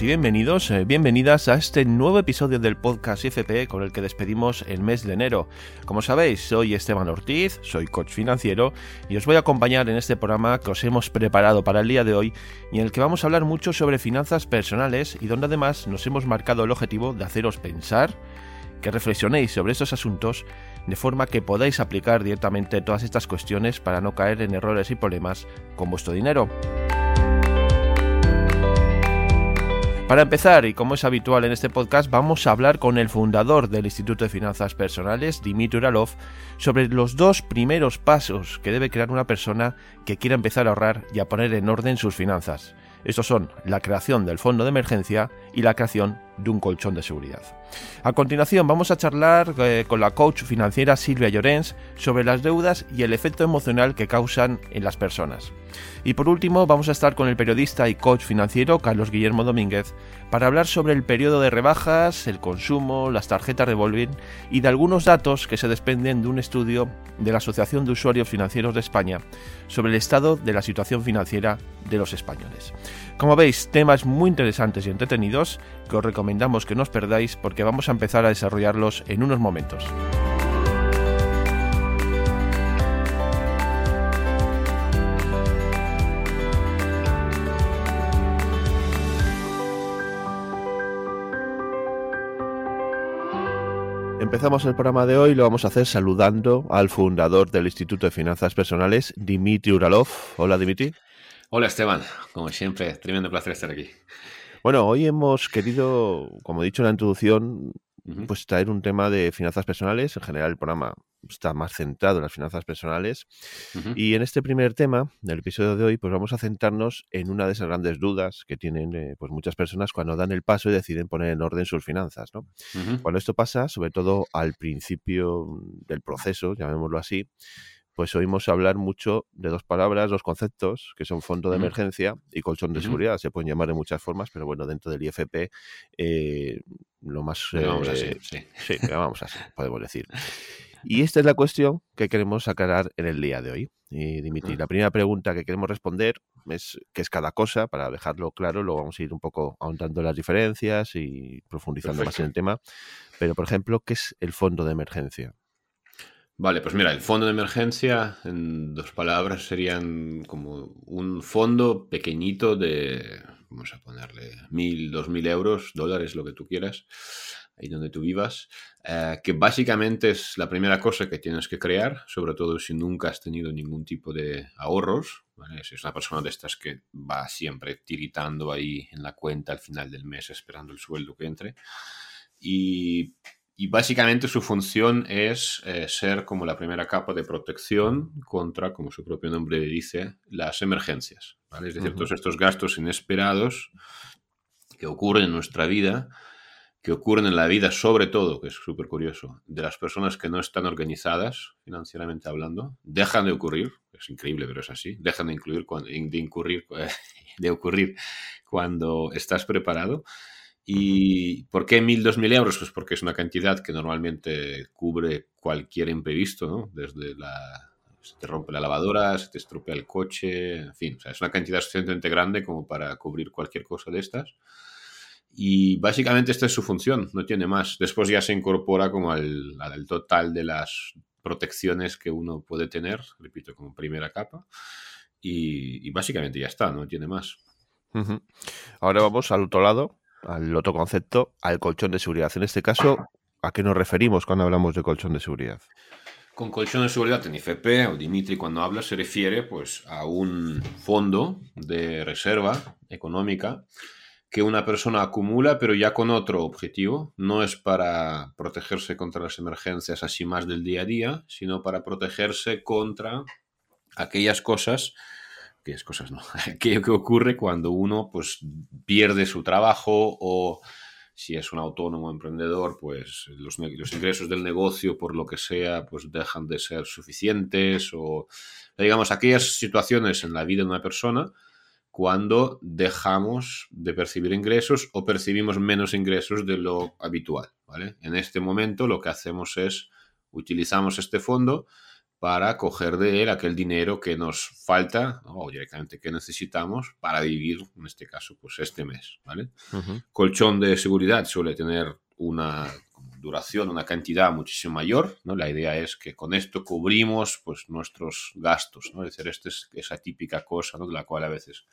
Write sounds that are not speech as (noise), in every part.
Y bienvenidos, eh, bienvenidas a este nuevo episodio del podcast IFP con el que despedimos el mes de enero. Como sabéis, soy Esteban Ortiz, soy coach financiero y os voy a acompañar en este programa que os hemos preparado para el día de hoy y en el que vamos a hablar mucho sobre finanzas personales y donde además nos hemos marcado el objetivo de haceros pensar, que reflexionéis sobre estos asuntos de forma que podáis aplicar directamente todas estas cuestiones para no caer en errores y problemas con vuestro dinero. Para empezar, y como es habitual en este podcast, vamos a hablar con el fundador del Instituto de Finanzas Personales, Dimitri Uralov, sobre los dos primeros pasos que debe crear una persona que quiera empezar a ahorrar y a poner en orden sus finanzas. Estos son la creación del fondo de emergencia y la creación de un colchón de seguridad. A continuación vamos a charlar eh, con la coach financiera Silvia Llorens sobre las deudas y el efecto emocional que causan en las personas. Y por último vamos a estar con el periodista y coach financiero Carlos Guillermo Domínguez para hablar sobre el periodo de rebajas, el consumo, las tarjetas revolving y de algunos datos que se desprenden de un estudio de la Asociación de Usuarios Financieros de España sobre el estado de la situación financiera de los españoles. Como veis, temas muy interesantes y entretenidos que os recomendamos que no os perdáis porque vamos a empezar a desarrollarlos en unos momentos. Empezamos el programa de hoy lo vamos a hacer saludando al fundador del Instituto de Finanzas Personales, Dimitri Uralov. Hola, Dimitri. Hola, Esteban. Como siempre, tremendo placer estar aquí. Bueno, hoy hemos querido, como he dicho en la introducción, pues traer un tema de finanzas personales. En general, el programa está más centrado en las finanzas personales. Y en este primer tema del episodio de hoy, pues vamos a centrarnos en una de esas grandes dudas que tienen eh, pues muchas personas cuando dan el paso y deciden poner en orden sus finanzas. ¿no? Cuando esto pasa, sobre todo al principio del proceso, llamémoslo así, pues oímos hablar mucho de dos palabras, dos conceptos, que son fondo de emergencia y colchón de seguridad. Se pueden llamar de muchas formas, pero bueno, dentro del IFP eh, lo más... vamos así, eh, sí. Sí, vamos así, (laughs) podemos decir. Y esta es la cuestión que queremos aclarar en el día de hoy. Y Dimitri, la primera pregunta que queremos responder es qué es cada cosa, para dejarlo claro, luego vamos a ir un poco ahondando las diferencias y profundizando más en el tema. Pero, por ejemplo, ¿qué es el fondo de emergencia? Vale, pues mira, el fondo de emergencia, en dos palabras, serían como un fondo pequeñito de, vamos a ponerle, mil, dos mil euros, dólares, lo que tú quieras, ahí donde tú vivas, eh, que básicamente es la primera cosa que tienes que crear, sobre todo si nunca has tenido ningún tipo de ahorros, si es una persona de estas que va siempre tiritando ahí en la cuenta al final del mes esperando el sueldo que entre. Y y básicamente su función es eh, ser como la primera capa de protección contra, como su propio nombre dice, las emergencias. Es decir, todos estos gastos inesperados que ocurren en nuestra vida, que ocurren en la vida sobre todo, que es súper curioso, de las personas que no están organizadas financieramente hablando, dejan de ocurrir, es increíble pero es así, dejan de, incluir, de, incurrir, (laughs) de ocurrir cuando estás preparado ¿Y por qué 1.000, 2.000 euros? Pues porque es una cantidad que normalmente cubre cualquier imprevisto, ¿no? Desde la... Se te rompe la lavadora, se te estropea el coche, en fin, o sea, es una cantidad suficientemente grande como para cubrir cualquier cosa de estas. Y básicamente esta es su función, no tiene más. Después ya se incorpora como al, al total de las protecciones que uno puede tener, repito, como primera capa. Y, básicamente ya está, no tiene más. Ahora vamos al otro lado, al otro concepto, al colchón de seguridad. En este caso, ¿a qué nos referimos cuando hablamos de colchón de seguridad? Con colchón de seguridad en IFP o Dimitri cuando habla se refiere pues a un fondo de reserva económica que una persona acumula pero ya con otro objetivo. No es para protegerse contra las emergencias así más del día a día, sino para protegerse contra aquellas cosas que es cosas no, (laughs) ¿Qué, ocurre cuando uno pues pierde su trabajo o si es un autónomo emprendedor, pues los, los, ingresos del negocio, por lo que sea, pues dejan de ser suficientes o, digamos, aquellas situaciones en la vida de una persona cuando dejamos de percibir ingresos o percibimos menos ingresos de lo habitual, ¿vale? En este momento lo que hacemos es utilizamos este fondo para coger de él aquel dinero que nos falta o directamente que necesitamos para vivir, en este caso, pues este mes, ¿vale? Colchón de seguridad suele tener una duración, una cantidad muchísimo mayor, ¿no? La idea es que con esto cubrimos pues nuestros gastos, ¿no? Es decir, esta es esa típica cosa, ¿no? De la cual a veces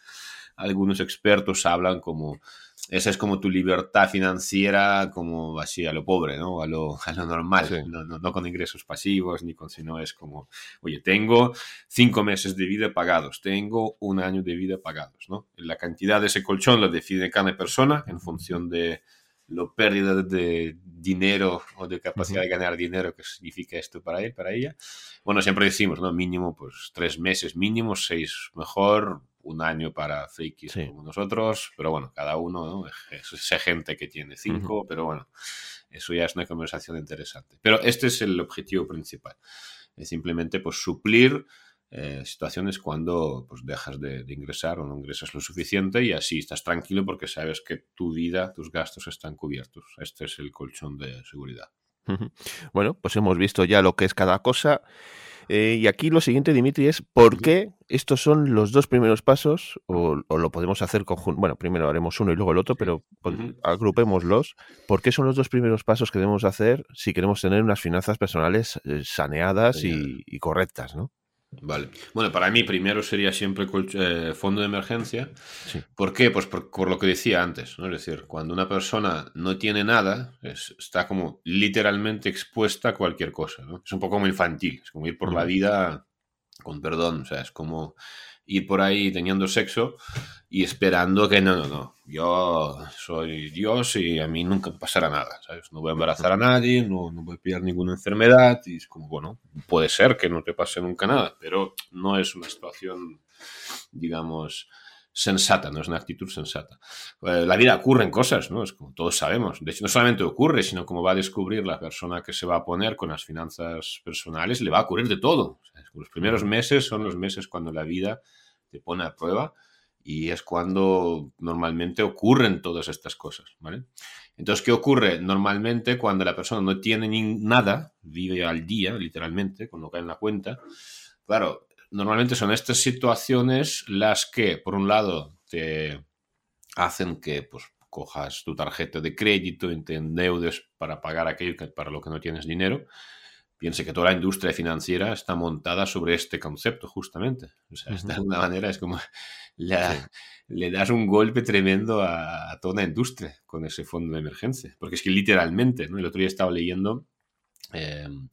algunos expertos hablan como esa es como tu libertad financiera, como así a lo pobre, ¿no? A lo, (laughs) a lo normal, no, no, con ingresos pasivos, ni con, sino es como, oye, tengo cinco meses de vida pagados, tengo un año de vida pagados, ¿no? La cantidad de ese colchón lo decide cada persona en función de lo pérdida de dinero o de capacidad de ganar dinero que significa esto para él, para ella. Bueno, siempre decimos, ¿no? Mínimo, pues tres meses mínimo, seis mejor, un año para frikis como nosotros, pero bueno, cada uno, ¿no? Es, gente que tiene cinco, pero bueno, eso ya es una conversación interesante. Pero este es el objetivo principal, es simplemente pues suplir eh, situaciones cuando pues, dejas de, ingresar o no ingresas lo suficiente y así estás tranquilo porque sabes que tu vida, tus gastos están cubiertos. Este es el colchón de seguridad. Bueno, pues hemos visto ya lo que es cada cosa. Eh, y aquí lo siguiente, Dimitri, es por qué estos son los dos primeros pasos, o, lo podemos hacer conjunto. Bueno, primero haremos uno y luego el otro, pero agrupémoslos. ¿Por qué son los dos primeros pasos que debemos hacer si queremos tener unas finanzas personales eh, saneadas y, y, correctas, ¿no? Vale. Bueno, para mí primero sería siempre eh, fondo de emergencia. ¿Por qué? Pues por, lo que decía antes, ¿no? Es decir, cuando una persona no tiene nada, está como literalmente expuesta a cualquier cosa, ¿no? Es un poco como infantil, es como ir por la vida con perdón, o sea, es como ir por ahí teniendo sexo y esperando que no, no, no, yo soy Dios y a mí nunca pasará nada, ¿sabes? No voy a embarazar a nadie, no, no voy a pillar ninguna enfermedad y es como, bueno, puede ser que no te pase nunca nada, pero no es una situación, digamos, sensata, no es una actitud sensata. Eh, la vida ocurren cosas, ¿no? Es como todos sabemos. De hecho, no solamente ocurre, sino como va a descubrir la persona que se va a poner con las finanzas personales, le va a ocurrir de todo. los primeros meses son los meses cuando la vida te pone a prueba y es cuando normalmente ocurren todas estas cosas, ¿vale? Entonces, ¿qué ocurre? Normalmente cuando la persona no tiene ni nada, vive al día, literalmente, con lo que hay en la cuenta, claro, normalmente son estas situaciones las que, por un lado, te hacen que pues, cojas tu tarjeta de crédito y te endeudes para pagar aquello para lo que no tienes dinero, piense que toda la industria financiera está montada sobre este concepto, justamente. O sea, de alguna manera es como le das un golpe tremendo a, toda la industria con ese fondo de emergencia. Porque es que literalmente, ¿no? El otro día estaba leyendo em,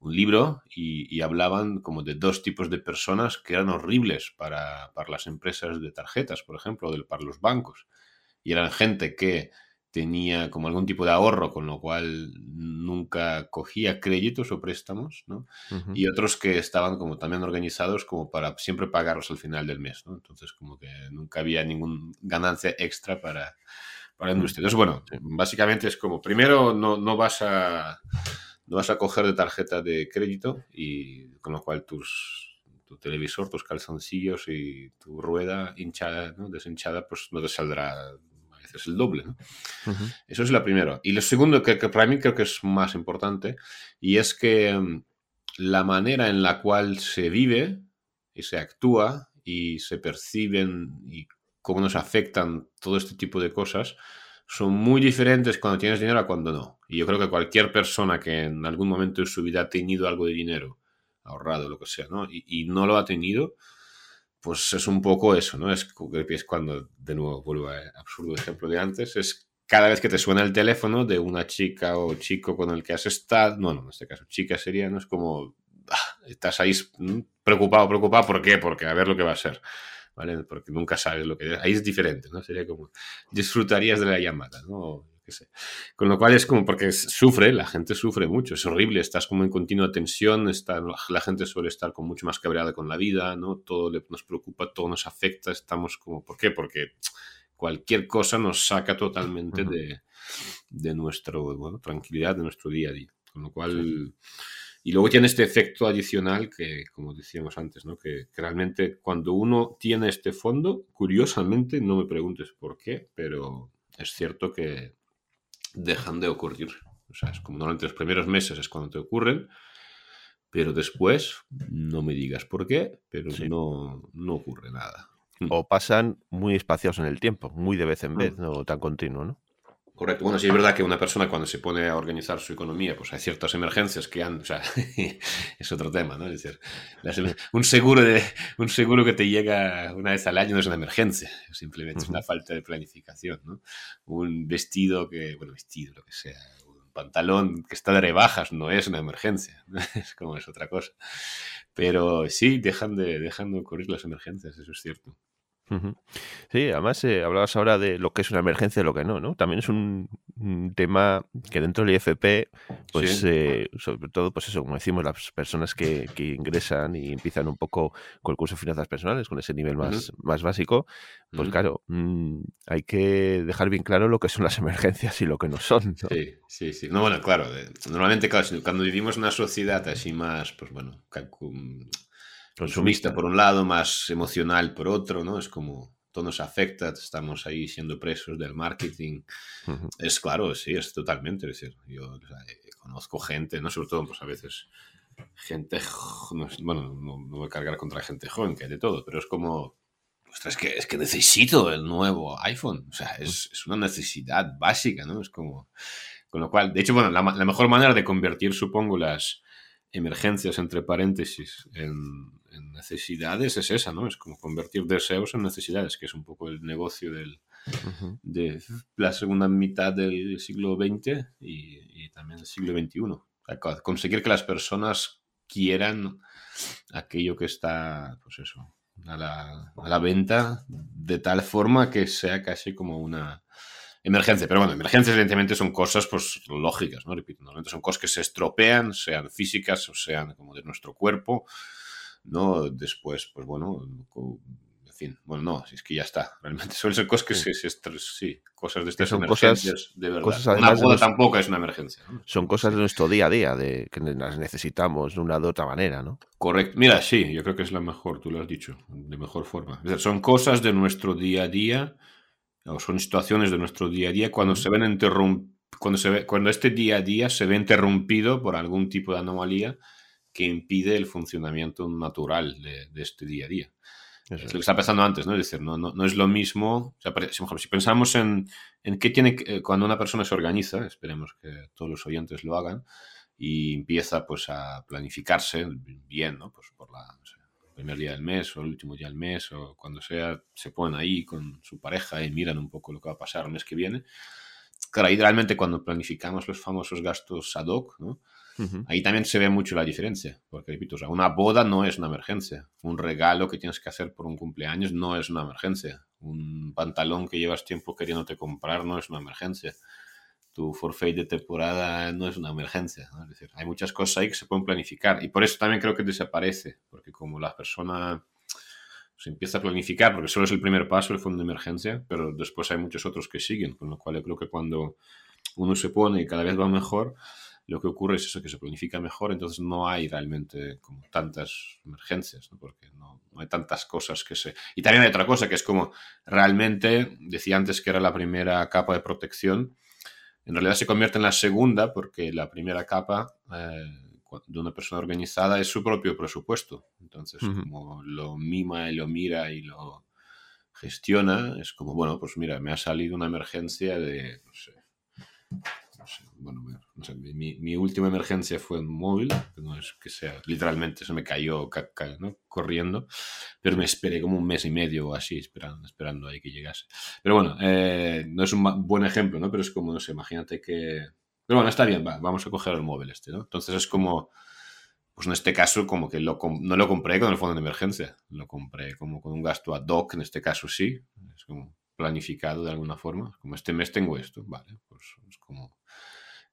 un libro y, hablaban como de dos tipos de personas que eran horribles para, para las empresas de tarjetas, por ejemplo, o para los bancos. Y eran gente que tenía como algún tipo de ahorro, con lo cual nunca cogía créditos o préstamos, ¿no? Y otros que estaban como también organizados como para siempre pagarlos al final del mes, ¿no? Entonces como que nunca había ninguna ganancia extra para, para la industria. Entonces, bueno, básicamente es como, primero no, no vas a no vas a coger de tarjeta de crédito y con lo cual tus tu televisor, tus calzoncillos y tu rueda hinchada, ¿no? deshinchada, pues no te saldrá es el doble. Eso es la primera. Y lo segundo, que, para mí creo que es más importante, y es que mm, la manera en la cual se vive y se actúa y se perciben y cómo nos afectan todo este tipo de cosas son muy diferentes cuando tienes dinero a cuando no. Y yo creo que cualquier persona que en algún momento de su vida ha tenido algo de dinero, ahorrado, lo que sea, ¿no? y no lo ha tenido, pues es un poco eso, ¿no? Es, es cuando, de nuevo, vuelvo al absurdo ejemplo de antes, es cada vez que te suena el teléfono de una chica o chico con el que has estado, no, no, en este caso chica sería, ¿no? Es como, ah, estás ahí preocupado, preocupado, ¿por qué? Porque a ver lo que va a ser, ¿vale? Porque nunca sabes lo que... Ahí es diferente, ¿no? Sería como, disfrutarías de la llamada, ¿no? Con lo cual es como porque sufre, la gente sufre mucho, es horrible, estás como en continua tensión, está, la gente suele estar con mucho más cabreada con la vida, ¿no? Todo nos preocupa, todo nos afecta, estamos como, ¿por qué? Porque cualquier cosa nos saca totalmente de, de nuestro, bueno, tranquilidad, de nuestro día a día. Con lo cual... Y luego tiene este efecto adicional que, como decíamos antes, ¿no? que, que, realmente cuando uno tiene este fondo, curiosamente, no me preguntes por qué, pero es cierto que dejan de ocurrir. O sea, es como normalmente los primeros meses es cuando te ocurren, pero después no me digas por qué, pero no, no ocurre nada. O pasan muy espaciados en el tiempo, muy de vez en vez, mm. no tan continuo, ¿no? Correcto. Bueno, sí es verdad que una persona cuando se pone a organizar su economía, pues hay ciertas emergencias que han, o sea, (laughs) es otro tema, ¿no? Es decir, un seguro de un seguro que te llega una vez al año no es una emergencia, simplemente es una falta de planificación, ¿no? Un vestido que, bueno, vestido, lo que sea, un pantalón que está de rebajas no es una emergencia, (laughs) es como es otra cosa. Pero sí, dejan de, dejan de ocurrir las emergencias, eso es cierto. Sí, además eh, hablabas ahora de lo que es una emergencia y lo que no, ¿no? También es un, tema que dentro del IFP, pues eh, sobre todo, pues eso, como decimos, las personas que, ingresan y empiezan un poco con el curso de finanzas personales, con ese nivel más, más básico, pues claro, mm, hay que dejar bien claro lo que son las (laughs) emergencias y lo que no son. Sí, sí, sí. No, bueno, claro, normalmente cuando vivimos en una sociedad así más, pues bueno, consumista por un lado, más emocional por otro, ¿no? Es como todo nos afecta, estamos ahí siendo presos del marketing. Es claro, sí, es totalmente. Es decir, yo conozco gente, ¿no? Sobre todo, pues a veces gente, bueno, no, voy a cargar contra gente joven, que hay de todo, pero es como, ostras, es que, es que necesito el nuevo iPhone. O sea, es, es una necesidad básica, ¿no? Es como, con lo cual, de hecho, bueno, la, la mejor manera de convertir, supongo, las emergencias, entre paréntesis, en, necesidades es esa, ¿no? Es como convertir deseos en necesidades, que es un poco el negocio del, de la segunda mitad del siglo XX y, también del siglo XXI. conseguir que las personas quieran aquello que está, pues eso, a la, a la venta de tal forma que sea casi como una emergencia. Pero bueno, emergencias evidentemente son cosas pues lógicas, ¿no? Repito, normalmente son cosas que se estropean, sean físicas o sean como de nuestro cuerpo, ¿no? Después, pues bueno, en fin, bueno, no, si es que ya está. (laughs) Realmente suelen ser cosas que se, sí, cosas de estas son emergencias, de verdad. Cosas, una boda tampoco es una emergencia. Son cosas de nuestro día a día, de que las necesitamos de una u otra manera, ¿no? Correcto. Mira, sí, yo creo que es la mejor, tú lo has dicho, de mejor forma. son cosas de nuestro día a día son situaciones de nuestro día a día cuando se ven cuando, se ve, cuando este día a día se ve interrumpido por algún tipo de anomalía que impide el funcionamiento natural de, este día a día. Es lo que está pasando antes, ¿no? Es decir, no, no, es lo mismo. si pensamos en, en qué tiene que, cuando una persona se organiza, esperemos que todos los oyentes lo hagan, y empieza pues a planificarse bien, ¿no? Pues por la, primer día del mes o el último día del mes o cuando sea, se ponen ahí con su pareja y miran un poco lo que va a pasar el mes que viene. Claro, ahí realmente cuando planificamos los famosos gastos ad hoc, ¿no? Ahí también se ve mucho la diferencia, porque repito, una boda no es una emergencia, un regalo que tienes que hacer por un cumpleaños no es una emergencia, un pantalón que llevas tiempo queriéndote comprar no es una emergencia, tu forfait de temporada no es una emergencia. Es decir, hay muchas cosas ahí que se pueden planificar y por eso también creo que desaparece, porque como la persona se empieza a planificar, porque solo es el primer paso, el fondo de emergencia, pero después hay muchos otros que siguen, con lo cual yo creo que cuando uno se pone y cada vez va mejor, lo que ocurre es eso, que se planifica mejor, entonces no hay realmente como tantas emergencias, porque no, no, hay tantas cosas que se... Y también hay otra cosa, que es como realmente, decía antes que era la primera capa de protección, en realidad se convierte en la segunda porque la primera capa eh, de una persona organizada es su propio presupuesto. Entonces, como lo mima y lo mira y lo gestiona, es como, bueno, pues mira, me ha salido una emergencia de, no sé, bueno, mi, última emergencia fue un móvil, no es que sea, literalmente se me cayó corriendo, pero me esperé como un mes y medio o así esperando, esperando ahí que llegase. Pero bueno, eh, no es un buen ejemplo, ¿no? Pero es como, no sé, imagínate que... Pero bueno, está bien, va, vamos a coger el móvil este, ¿no? Entonces es como, pues en este caso como que lo, no lo compré con el fondo de emergencia, lo compré como con un gasto ad hoc, en este caso sí, es como planificado de alguna forma, como este mes tengo esto, vale, pues es como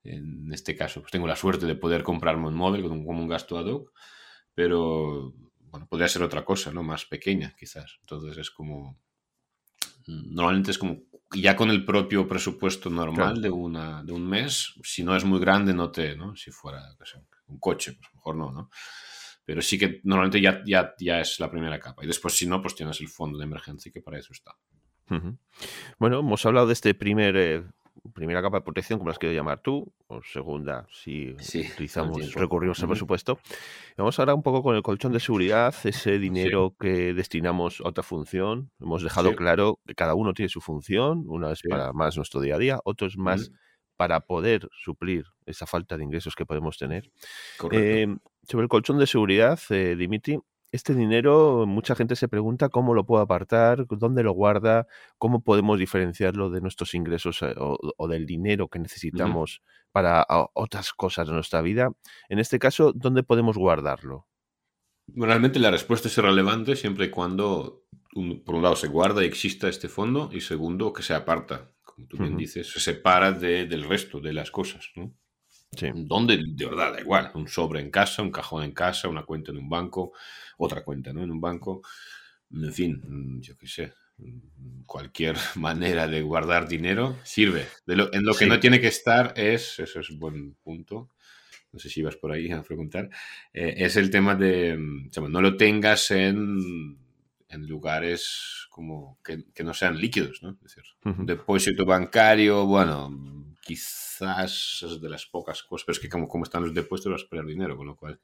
en este caso, pues tengo la suerte de poder comprarme un móvil con un, un gasto ad hoc, pero bueno, podría ser otra cosa, ¿no? Más pequeña, quizás. Entonces es como. Normalmente es como. Ya con el propio presupuesto normal de, una, de un mes, si no es muy grande, no te. ¿no? Si fuera un coche, pues mejor no, ¿no? Pero sí que normalmente ya, ya, ya es la primera capa. Y después, si no, pues tienes el fondo de emergencia, que para eso está. Bueno, hemos hablado de este primer eh, primera capa de protección, como las quieres llamar tú, o segunda, si utilizamos, recurrimos al presupuesto. Vamos ahora un poco con el colchón de seguridad, ese (laughs) dinero que destinamos a otra función. Hemos dejado claro que cada uno tiene su función, una es para más nuestro día a día, otro es más para poder suplir esa falta de ingresos que podemos tener. Eh, sobre el colchón de seguridad, eh, Dimitri, este dinero, mucha gente se pregunta cómo lo puedo apartar, dónde lo guarda, cómo podemos diferenciarlo de nuestros ingresos eh, o, del dinero que necesitamos para otras cosas de nuestra vida. En este caso, ¿dónde podemos guardarlo? realmente la respuesta es irrelevante siempre y cuando, por un lado, se guarda y exista este fondo y segundo, que se aparta como tú bien dices, se separa del resto de las cosas, ¿no? Sí. Donde de verdad da igual, un sobre en casa, un cajón en casa, una cuenta en un banco, otra cuenta ¿no? en un banco, en fin, mm, yo qué sé, mm, cualquier (laughs) manera de guardar dinero sirve. en lo que no tiene que estar es, eso es un buen punto, no sé si ibas por ahí a preguntar, eh, es el tema de, mm, no lo tengas en en lugares como que, no sean líquidos, ¿no? Es decir, un depósito bancario, bueno, quizás es de las pocas cosas, pero es que como, como están los depósitos vas a perder dinero, con lo cual...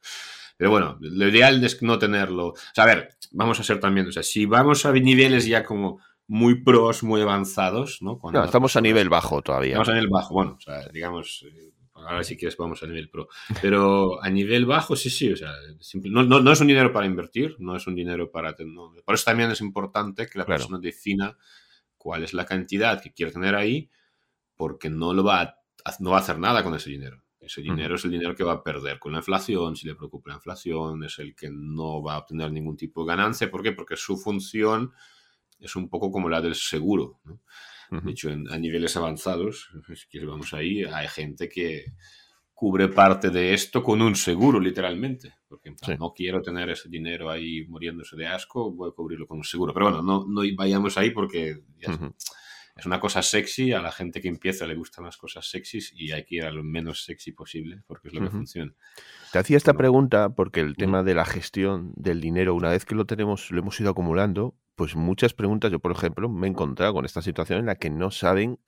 Pero bueno, lo ideal es no tenerlo... O sea, a ver, vamos a ser también, o sea, si vamos a niveles ya como muy pros, muy avanzados, ¿no? no estamos a nivel bajo todavía. Estamos a nivel bajo, bueno, o sea, digamos, eh, ahora si quieres vamos a nivel pro. Pero a nivel bajo, sí, sí, o sea, no, no, es un dinero para invertir, no es un dinero para... por eso también es importante que la persona defina cuál es la cantidad que quiere tener ahí, porque no, lo va a, no va a hacer nada con ese dinero. Ese dinero es el dinero que va a perder con la inflación, si le preocupa la inflación, es el que no va a obtener ningún tipo de ganancia. ¿Por qué? Porque su función es un poco como la del seguro. ¿no? De hecho, a niveles avanzados, si vamos ahí, hay gente que cubre parte de esto con un seguro, literalmente. Porque no quiero tener ese dinero ahí muriéndose de asco, voy a cubrirlo con un seguro. Pero bueno, no, no vayamos ahí porque es una cosa sexy, a la gente que empieza le gustan las cosas sexys y hay que ir a lo menos sexy posible porque es lo que funciona. Te hacía esta pregunta porque el tema de la gestión del dinero, una vez que lo tenemos, lo hemos ido acumulando, pues muchas preguntas, yo por ejemplo me he encontrado con esta situación en la que no saben,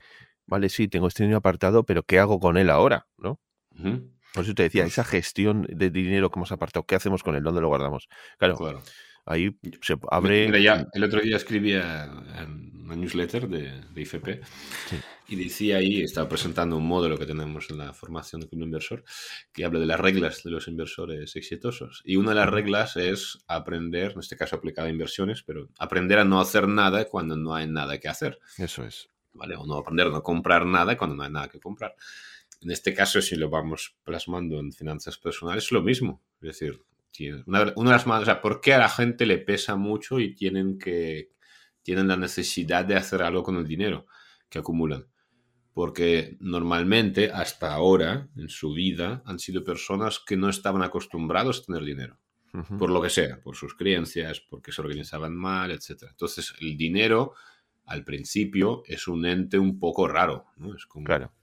vale, sí, tengo este dinero apartado, pero ¿qué hago con él ahora? ¿No? Por eso te decía, pues esa gestión de dinero que hemos apartado, ¿qué hacemos con él? ¿Dónde lo guardamos? Claro, claro. ahí se abre... ya, el otro día escribía en una newsletter de, de IFP y decía ahí, estaba presentando un módulo que tenemos en la formación de Club Inversor que habla de las reglas de los inversores exitosos. Y una de las reglas es aprender, en este caso aplicada a inversiones, pero aprender a no hacer nada cuando no hay nada que hacer. Eso es. ¿Vale? O no aprender a no comprar nada cuando no hay nada que comprar. En este caso, si lo vamos plasmando en finanzas personales, es lo mismo. Es decir, una, una de las maneras, o sea, ¿por qué a la gente le pesa mucho y tienen que tienen la necesidad de hacer algo con el dinero que acumulan. Porque normalmente, hasta ahora, en su vida, han sido personas que no estaban acostumbrados a tener dinero. Por lo que sea, por sus creencias, porque se organizaban mal, etc. Entonces, el dinero, al principio, es un ente un poco raro. ¿no? Es como, claro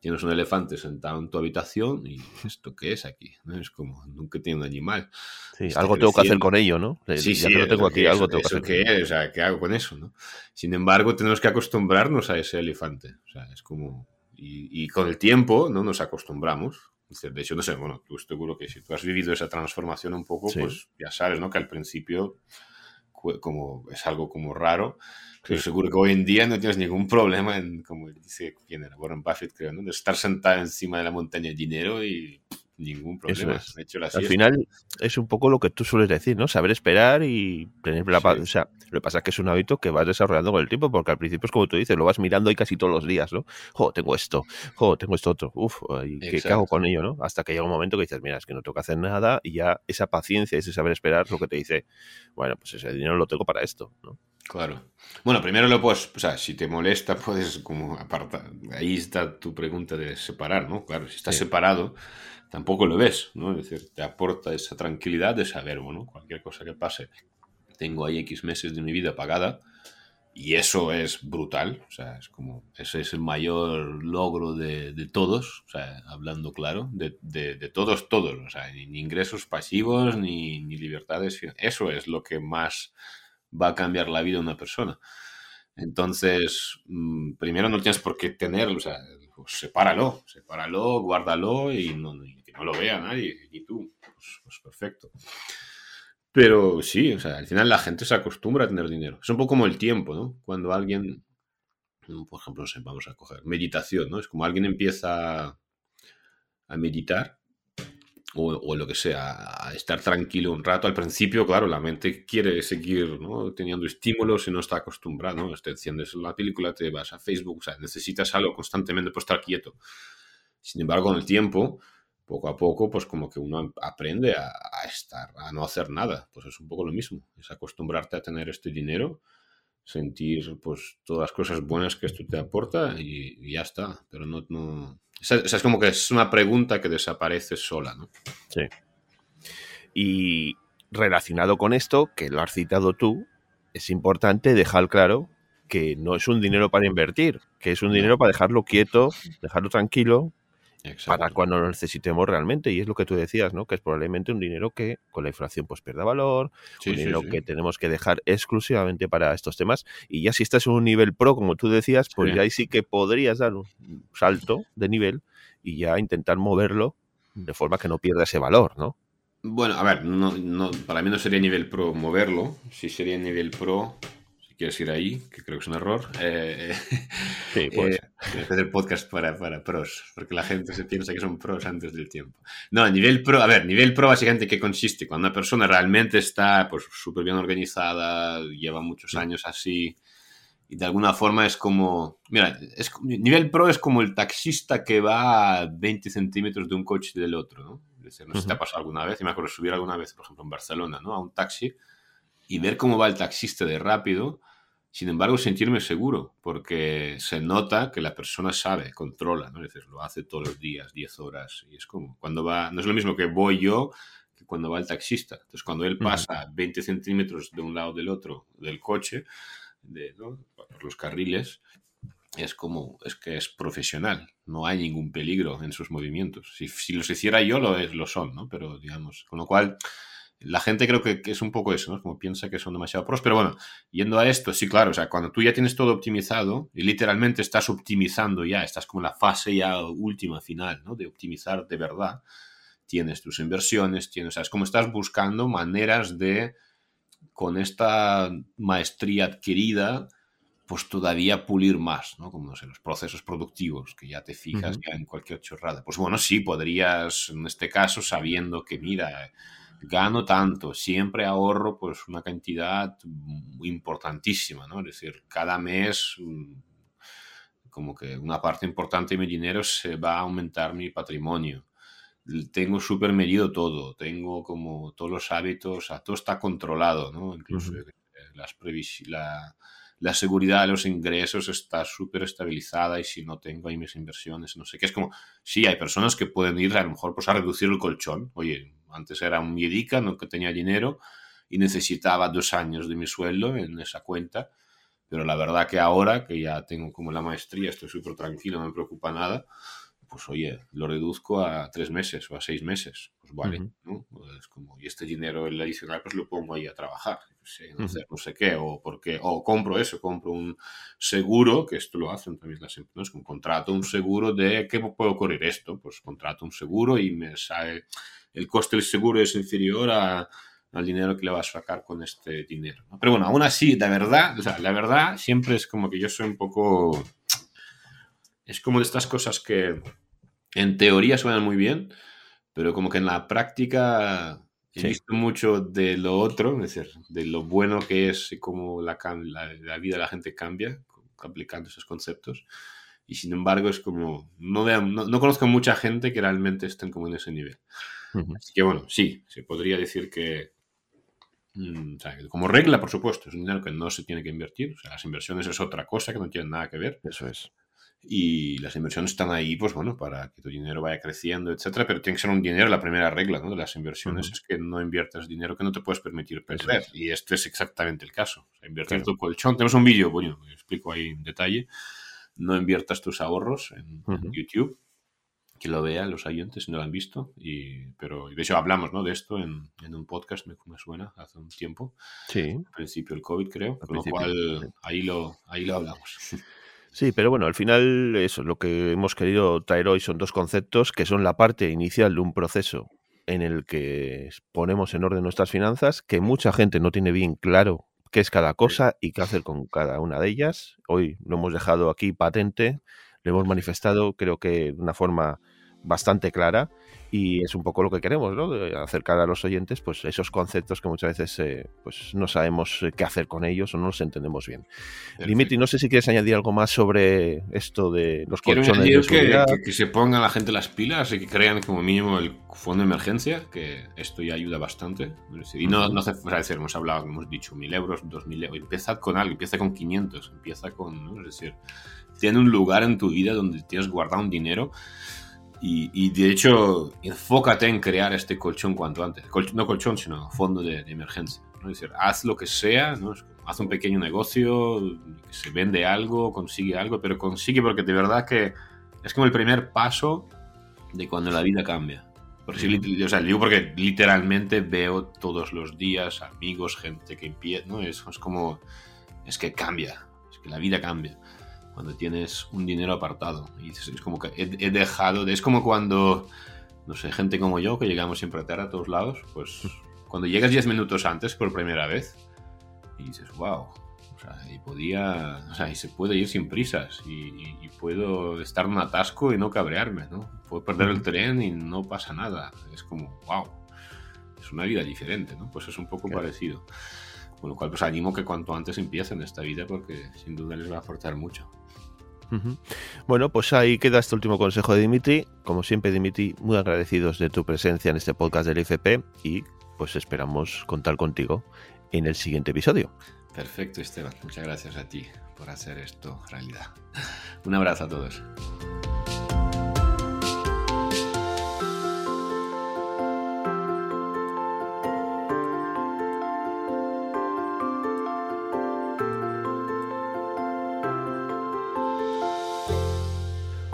tienes un elefante sentado en tu habitación y ¿esto qué es aquí? ¿No? Es como, nunca tiene un animal. Sí, algo tengo que hacer con ello, ¿no? Sí, sí, lo tengo aquí, algo tengo que hacer. ¿qué es? O sea, ¿qué hago con eso? ¿no? Sin embargo, tenemos que acostumbrarnos a ese elefante. O sea, es como... Y, y con el tiempo no nos acostumbramos. De hecho, no sé, bueno, tú seguro que si tú has vivido esa transformación un poco, pues ya sabes, ¿no? Que al principio como es algo como raro. Pero seguro que hoy en día no tienes ningún problema en, como dice quién era, Warren Buffett, creo, ¿no? de estar sentado encima de la montaña de dinero y ningún problema. Al final es un poco lo que tú sueles decir, ¿no? Saber esperar y tener la paz. O sea, lo que pasa es que es un hábito que vas desarrollando con el tiempo, porque al principio es como tú dices, lo vas mirando ahí casi todos los días, ¿no? Jo, tengo esto, jo, tengo esto otro, uf, ¿qué, hago con ello, no? Hasta que llega un momento que dices, mira, es que no tengo que hacer nada y ya esa paciencia, ese saber esperar es lo que te dice, bueno, pues ese dinero lo tengo para esto, ¿no? Claro. Bueno, primero lo puedes, o sea, si te molesta, puedes como apartar. Ahí está tu pregunta de separar, ¿no? Claro, si estás separado, tampoco lo ves, ¿no? Es decir, te aporta esa tranquilidad de saber, bueno, cualquier cosa que pase, tengo ahí X meses de mi vida pagada y eso es brutal, o sea, es como, ese es el mayor logro de, todos, o sea, hablando claro, de, todos, todos, o sea, ni ingresos pasivos ni, ni libertades, eso es lo que más va a cambiar la vida de una persona. Entonces, mm, primero no tienes por qué tenerlo, o sea, pues sepáralo, sepáralo, guárdalo y, no, que no lo vea nadie, y tú. Pues, pues, perfecto. Pero sí, o sea, al final la gente se acostumbra a tener dinero. Es un poco como el tiempo, ¿no? Cuando alguien, por ejemplo, no sé, vamos a coger meditación, ¿no? Es como alguien empieza a meditar o, lo que sea, a estar tranquilo un rato. Al principio, claro, la mente quiere seguir teniendo estímulos y no está acostumbrada, ¿no? Te enciendes la película, te vas a Facebook, o sea, necesitas algo constantemente para estar quieto. Sin embargo, con el tiempo, poco a poco, pues como que uno aprende a, estar, a no hacer nada. Pues es un poco lo mismo, es acostumbrarte a tener este dinero, sentir pues todas las cosas buenas que esto te aporta y, ya está. Pero no, no... es como que es una pregunta que desaparece sola, ¿no? Sí. Y relacionado con esto, que lo has citado tú, es importante dejar claro que no es un dinero para invertir, que es un dinero para dejarlo quieto, dejarlo tranquilo, para cuando lo necesitemos realmente. Y es lo que tú decías, ¿no? Que es probablemente un dinero que con la inflación pues pierda valor, un dinero que tenemos que dejar exclusivamente para estos temas. Y ya si estás en un nivel pro, como tú decías, pues ya ahí sí que podrías dar un salto de nivel y ya intentar moverlo de forma que no pierda ese valor, ¿no? Bueno, a ver, no, no, para mí no sería nivel pro moverlo, si sería nivel pro quieres ir ahí, que creo que es un error. Eh, sí, puede eh, hacer podcast para, para, pros, porque la gente se piensa que son pros antes del tiempo. No, nivel pro, a ver, nivel pro básicamente qué consiste? Cuando una persona realmente está pues súper bien organizada, lleva muchos años así, y de alguna forma es como, mira, es, nivel pro es como el taxista que va a 20 centímetros de un coche del otro, ¿no? Es decir, no sé si te ha pasado alguna vez, y me acuerdo subir alguna vez, por ejemplo, en Barcelona, ¿no? A un taxi y ver cómo va el taxista de rápido sin embargo, sentirme seguro, porque se nota que la persona sabe, controla, ¿no? Es decir, lo hace todos los días, 10 horas, y es como, cuando va, no es lo mismo que voy yo que cuando va el taxista. Entonces, cuando él pasa 20 centímetros de un lado del otro del coche, de, por los carriles, es como, es que es profesional, no hay ningún peligro en sus movimientos. Si, si los hiciera yo, lo, es, lo son, ¿no? Pero, digamos, con lo cual la gente creo que, es un poco eso, ¿no? Como piensa que son demasiado pros. Pero bueno, yendo a esto, sí, claro, o sea, cuando tú ya tienes todo optimizado y literalmente estás optimizando ya, estás como en la fase ya última, final, ¿no? De optimizar de verdad. Tienes tus inversiones, tienes, o sea, es como estás buscando maneras de, con esta maestría adquirida, pues todavía pulir más, ¿no? Como, no sé, los procesos productivos, que ya te fijas ya en cualquier chorrada. Pues bueno, sí, podrías, en este caso, sabiendo que, mira, gano tanto, siempre ahorro pues una cantidad importantísima, ¿no? Es decir, cada mes mm, como que una parte importante de mi dinero se va a aumentar mi patrimonio. Tengo súper medido todo, tengo como todos los hábitos, todo está controlado, ¿no? Incluso las la, la seguridad de los ingresos está súper estabilizada y si no tengo ahí mis inversiones, no sé qué. Es como, sí, hay personas que pueden ir a lo mejor pues a reducir el colchón. Oye, antes era un miedica, no tenía dinero y necesitaba dos años de mi sueldo en esa cuenta. Pero la verdad que ahora, que ya tengo como la maestría, estoy súper tranquilo, no me preocupa nada, pues oye, lo reduzco a tres meses o a seis meses. Pues vale, ¿no? Pues como, y este dinero, el adicional, pues lo pongo ahí a trabajar. no, sé, no, sé, qué, o porque, o compro eso, compro un seguro, que esto lo hacen también las empresas, como contrato un seguro de qué puede ocurrir esto, pues contrato un seguro y me sale el coste del seguro es inferior al dinero que le vas a sacar con este dinero. Pero bueno, aún así, de verdad, o sea, la verdad siempre es como que yo soy un poco... Es como de estas cosas que en teoría suenan muy bien, pero como que en la práctica he visto mucho de lo otro, es decir, de lo bueno que es y cómo la, la, vida de la gente cambia aplicando esos conceptos. Y sin embargo es como, no, no, no conozco mucha gente que realmente estén como en ese nivel. Así que bueno, sí, se podría decir mm, que, como regla, por supuesto, es un dinero que no se tiene que invertir. O sea, las inversiones es otra cosa que no tienen nada que ver. Eso es. Y las inversiones están ahí, pues bueno, para que tu dinero vaya creciendo, etcétera, pero tiene que ser un dinero, la primera regla ¿no? de las inversiones es que no inviertas dinero que no te puedes permitir perder. Y este es exactamente el caso. O sea, invertir tu colchón. Tenemos un vídeo, bueno, explico ahí en detalle. No inviertas tus ahorros en YouTube que lo vean los oyentes si no lo han visto. Y, pero de hecho hablamos ¿no? de esto en, en un podcast, me, me, suena, hace un tiempo. Sí. Al principio del COVID, creo. con lo cual ahí lo, ahí lo hablamos. (laughs) Sí, pero bueno, al final eso, lo que hemos querido traer hoy son dos conceptos que son la parte inicial de un proceso en el que ponemos en orden nuestras finanzas, que mucha gente no tiene bien claro qué es cada cosa y qué hacer con cada una de ellas. Hoy lo hemos dejado aquí patente, lo hemos manifestado creo que de una forma bastante clara y es un poco lo que queremos, ¿no? acercar a los oyentes pues esos conceptos que muchas veces eh, pues no sabemos eh, qué hacer con ellos o no los entendemos bien. Dimitri, no sé si quieres añadir algo más sobre esto de los colchones de seguridad. Que, que, se pongan la gente las pilas y que crean como mínimo el fondo de emergencia, que esto ya ayuda bastante. Y no, no hace decir, hemos hablado, hemos dicho, mil euros, dos mil euros. Empieza con algo, empieza con 500, empieza con, ¿no? es decir, tiene un lugar en tu vida donde tienes guardado un dinero y, de hecho, enfócate en crear este colchón cuanto antes. no colchón, sino fondo de, emergencia. ¿no? Es decir, haz lo que sea, ¿no? haz un pequeño negocio, se vende algo, consigue algo, pero consigue porque de verdad que es como el primer paso de cuando la vida cambia. Porque, o sea, digo porque literalmente veo todos los días amigos, gente que empieza, ¿no? Es, es como, es que cambia, es que la vida cambia cuando tienes un dinero apartado. Y es, como que he, dejado, de, es como cuando, no sé, gente como yo, que llegamos siempre a tarde a todos lados, pues cuando llegas 10 minutos antes por primera vez y dices, wow, o sea, y podía, o sea, y se puede ir sin prisas y, puedo estar en un atasco y no cabrearme, ¿no? Puedo perder el tren y no pasa nada. Es como, wow, es una vida diferente, ¿no? Pues es un poco parecido. Con lo cual, pues animo que cuanto antes empiecen esta vida porque sin duda les va a aportar mucho. Bueno, pues ahí queda este último consejo de Dimitri. Como siempre, Dimitri, muy agradecidos de tu presencia en este podcast del IFP y pues esperamos contar contigo en el siguiente episodio. Perfecto, Esteban. Muchas gracias a ti por hacer esto realidad. Un abrazo a todos.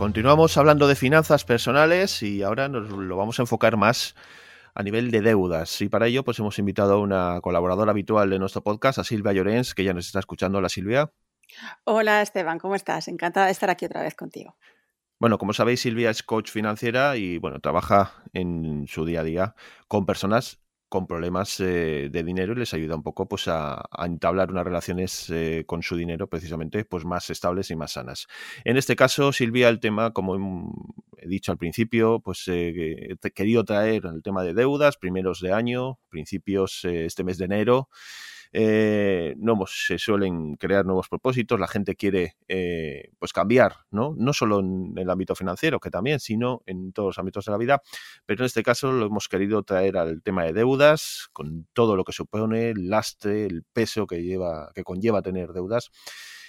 Continuamos hablando de finanzas personales y ahora nos lo vamos a enfocar más a nivel de deudas. Y para ello, pues hemos invitado a una colaboradora habitual de nuestro podcast, a Silvia Llorens, que ya nos está escuchando. Hola, Silvia. Hola, Esteban, ¿cómo estás? Encantada de estar aquí otra vez contigo. Bueno, como sabéis, Silvia es coach financiera y bueno, trabaja en su día a día con personas con problemas eh, de dinero y les ayuda un poco pues a, entablar unas relaciones eh, con su dinero precisamente pues más estables y más sanas. En este caso, Silvia, el tema, como he dicho al principio, pues eh, he querido traer el tema de deudas, primeros de año, principios este mes de enero. Eh, no se suelen crear nuevos propósitos, la gente quiere eh, pues cambiar, ¿no? No solo en el ámbito financiero, que también, sino en todos los ámbitos de la vida, pero en este caso lo hemos querido traer al tema de deudas, con todo lo que supone, el lastre, el peso que lleva, que conlleva tener deudas.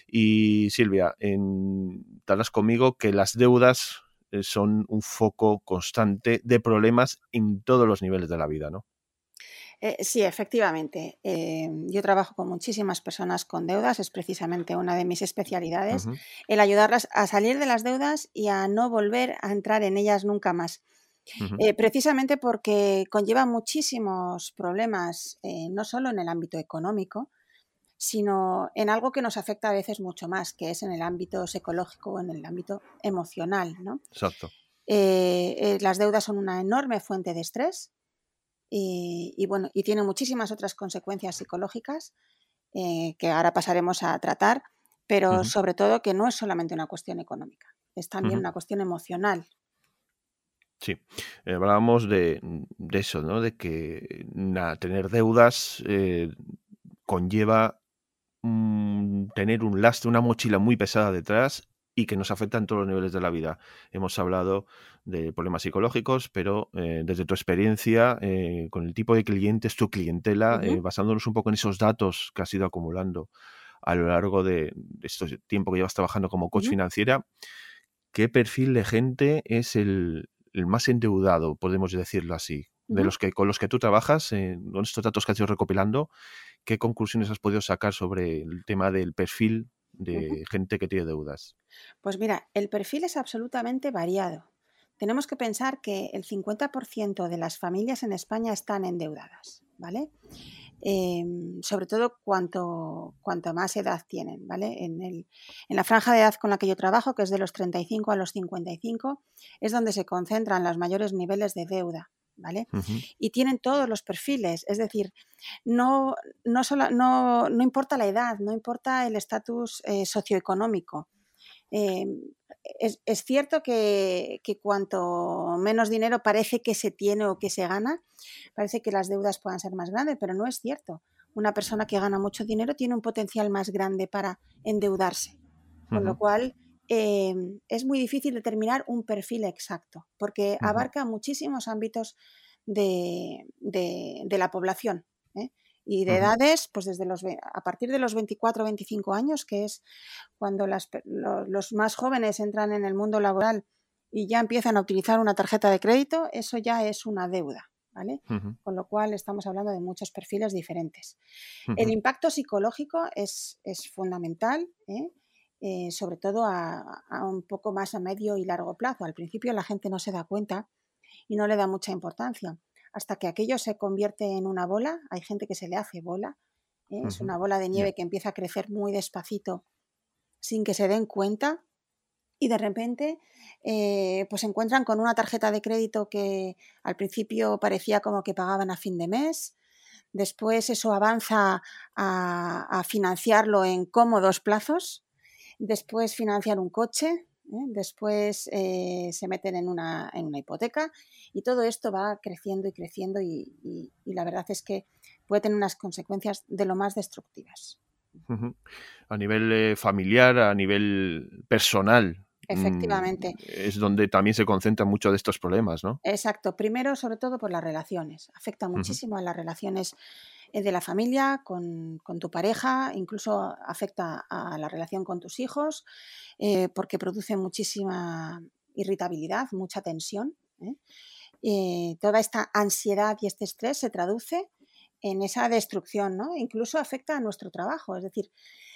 Y Silvia, estarás conmigo que las deudas eh, son un foco constante de problemas en todos los niveles de la vida, ¿no? Eh, sí, efectivamente. Eh, yo trabajo con muchísimas personas con deudas, es precisamente una de mis especialidades, el ayudarlas a salir de las deudas y a no volver a entrar en ellas nunca más. Eh, precisamente porque conlleva muchísimos problemas, no solo en el ámbito económico, sino en algo que nos afecta a veces mucho más, que es en el ámbito psicológico o en el ámbito emocional. ¿no? Exacto. las deudas son una enorme fuente de estrés, y, bueno, y tiene muchísimas otras consecuencias psicológicas eh, que ahora pasaremos a tratar, pero sobre todo que no es solamente una cuestión económica, es también una cuestión emocional. Sí, eh, hablábamos de, eso, ¿no? De que tener deudas eh, conlleva tener un lastre, una mochila muy pesada detrás y que nos afecta en todos los niveles de la vida. Hemos hablado de problemas psicológicos, pero eh, desde tu experiencia eh, con el tipo de clientes, tu clientela, eh, basándonos un poco en esos datos que has ido acumulando a lo largo de, este tiempo que llevas trabajando como coach financiera, ¿qué perfil de gente es el, más endeudado, podemos decirlo así? De los que con los que tú trabajas, con estos datos que has ido recopilando, ¿qué conclusiones has podido sacar sobre el tema del perfil de gente que tiene deudas? Pues mira, el perfil es absolutamente variado. Tenemos que pensar que el 50% de las familias en España están endeudadas. ¿vale? Em, sobre todo cuanto, cuanto más edad tienen, ¿vale? En, el, en, la franja de edad con la que yo trabajo, que es de los 35 a los 55, es donde se concentran los mayores niveles de deuda, ¿vale? Y tienen todos los perfiles, es decir, no, no, no, no importa la edad, no importa el estatus eh, socioeconómico. Em, es, cierto que, cuanto menos dinero parece que se tiene o que se gana, parece que las deudas puedan ser más grandes, pero no es cierto. Una persona que gana mucho dinero tiene un potencial más grande para endeudarse, con lo cual em, es muy difícil determinar un perfil exacto, porque abarca muchísimos ámbitos de, la población. ¿eh? y de edades, pues desde los a partir de los 24 o 25 años, que es cuando los más jóvenes entran en el mundo laboral y ya empiezan a utilizar una tarjeta de crédito, eso ya es una deuda. ¿Vale? Con lo cual estamos hablando de muchos perfiles diferentes. El impacto psicológico es, es fundamental, ¿eh? Eh, sobre todo a, un poco más a medio y largo plazo. Al principio la gente no se da cuenta y no le da mucha importancia hasta que aquello se convierte en una bola. Hay gente que se le hace bola. ¿eh? Es una bola de nieve que empieza a crecer muy despacito sin que se den cuenta y de repente eh, pues se encuentran con una tarjeta de crédito que al principio parecía como que pagaban a fin de mes, después eso avanza a, a financiarlo en cómodos plazos, después financiar un coche, ¿eh? después eh, se meten en una, en una, hipoteca y todo esto va creciendo y creciendo y, la verdad es que puede tener unas consecuencias de lo más destructivas. A nivel eh, familiar, a nivel personal. Mm, Efectivamente. Es donde también se concentran muchos de estos problemas, ¿no? Exacto. Primero, sobre todo por las relaciones. Afecta muchísimo a las relaciones de la familia, con, tu pareja, incluso afecta a la relación con tus hijos, eh, porque produce muchísima irritabilidad, mucha tensión. ¿eh? toda esta ansiedad y este estrés se traduce en esa destrucción, ¿no? Incluso afecta a nuestro trabajo, es decir,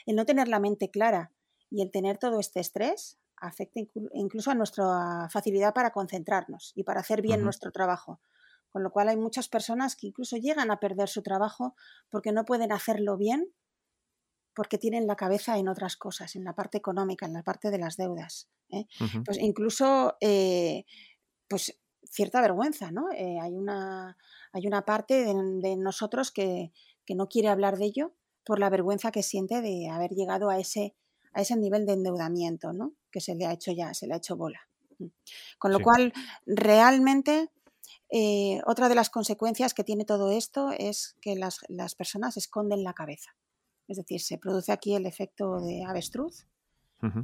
el no tener la mente clara y el tener todo este estrés afecta incluso a nuestra facilidad para concentrarnos y para hacer bien nuestro trabajo. Con lo cual hay muchas personas que incluso llegan a perder su trabajo porque no pueden hacerlo bien porque tienen la cabeza en otras cosas, en la parte económica, en la parte de las deudas. ¿eh? Pues incluso, eh, pues cierta vergüenza, ¿no? Eh, hay, una, hay una parte de, nosotros que, no quiere hablar de ello por la vergüenza que siente de haber llegado a ese, a ese nivel de endeudamiento, ¿no? Que se le ha hecho ya, se le ha hecho bola. Con lo cual, realmente eh, otra de las consecuencias que tiene todo esto es que las, personas esconden la cabeza. Es decir, se produce aquí el efecto de avestruz,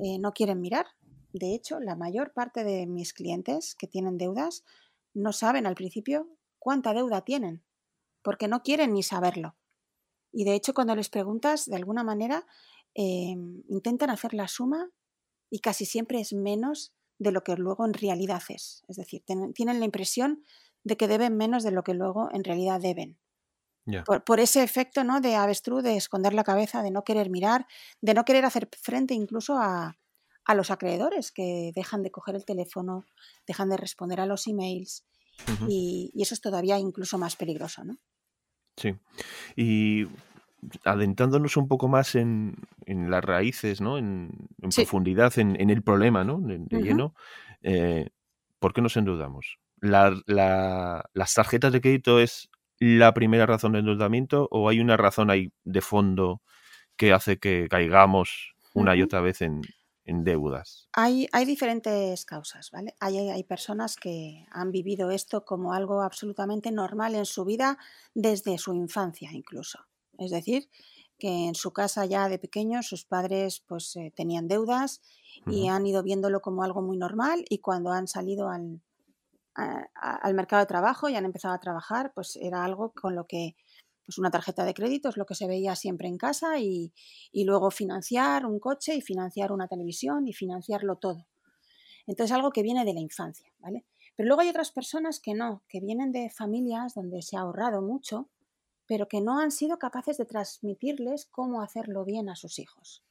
eh, no quieren mirar. De hecho, la mayor parte de mis clientes que tienen deudas no saben al principio cuánta deuda tienen, porque no quieren ni saberlo. Y de hecho, cuando les preguntas, de alguna manera, em, intentan hacer la suma y casi siempre es menos de lo que luego en realidad es. Es decir, tienen la impresión de que deben menos de lo que luego en realidad deben. Por, ese efecto ¿no? de avestruz, de esconder la cabeza, de no querer mirar, de no querer hacer frente incluso a, los acreedores que dejan de coger el teléfono, dejan de responder a los emails y, eso es todavía incluso más peligroso. ¿no? Sí. Y adentrándonos un poco más en, las raíces, ¿no? en, profundidad en, el problema, ¿no? de, lleno, eh, ¿por qué nos endeudamos? Las tarjetas de crédito es la primera razón de endeudamiento o hay una razón ahí de fondo que hace que caigamos una y otra vez en, deudas? Hay, hay, diferentes causas, ¿vale? Hay, hay, personas que han vivido esto como algo absolutamente normal en su vida desde su infancia incluso. Es decir, que en su casa ya de pequeños sus padres pues eh, tenían deudas y han ido viéndolo como algo muy normal y cuando han salido al, al mercado de trabajo y han empezado a trabajar, pues era algo con lo que pues una tarjeta de crédito es lo que se veía siempre en casa y, luego financiar un coche y financiar una televisión y financiarlo todo. Entonces algo que viene de la infancia, ¿vale? Pero luego hay otras personas que no, que vienen de familias donde se ha ahorrado mucho, pero que no han sido capaces de transmitirles cómo hacerlo bien a sus hijos.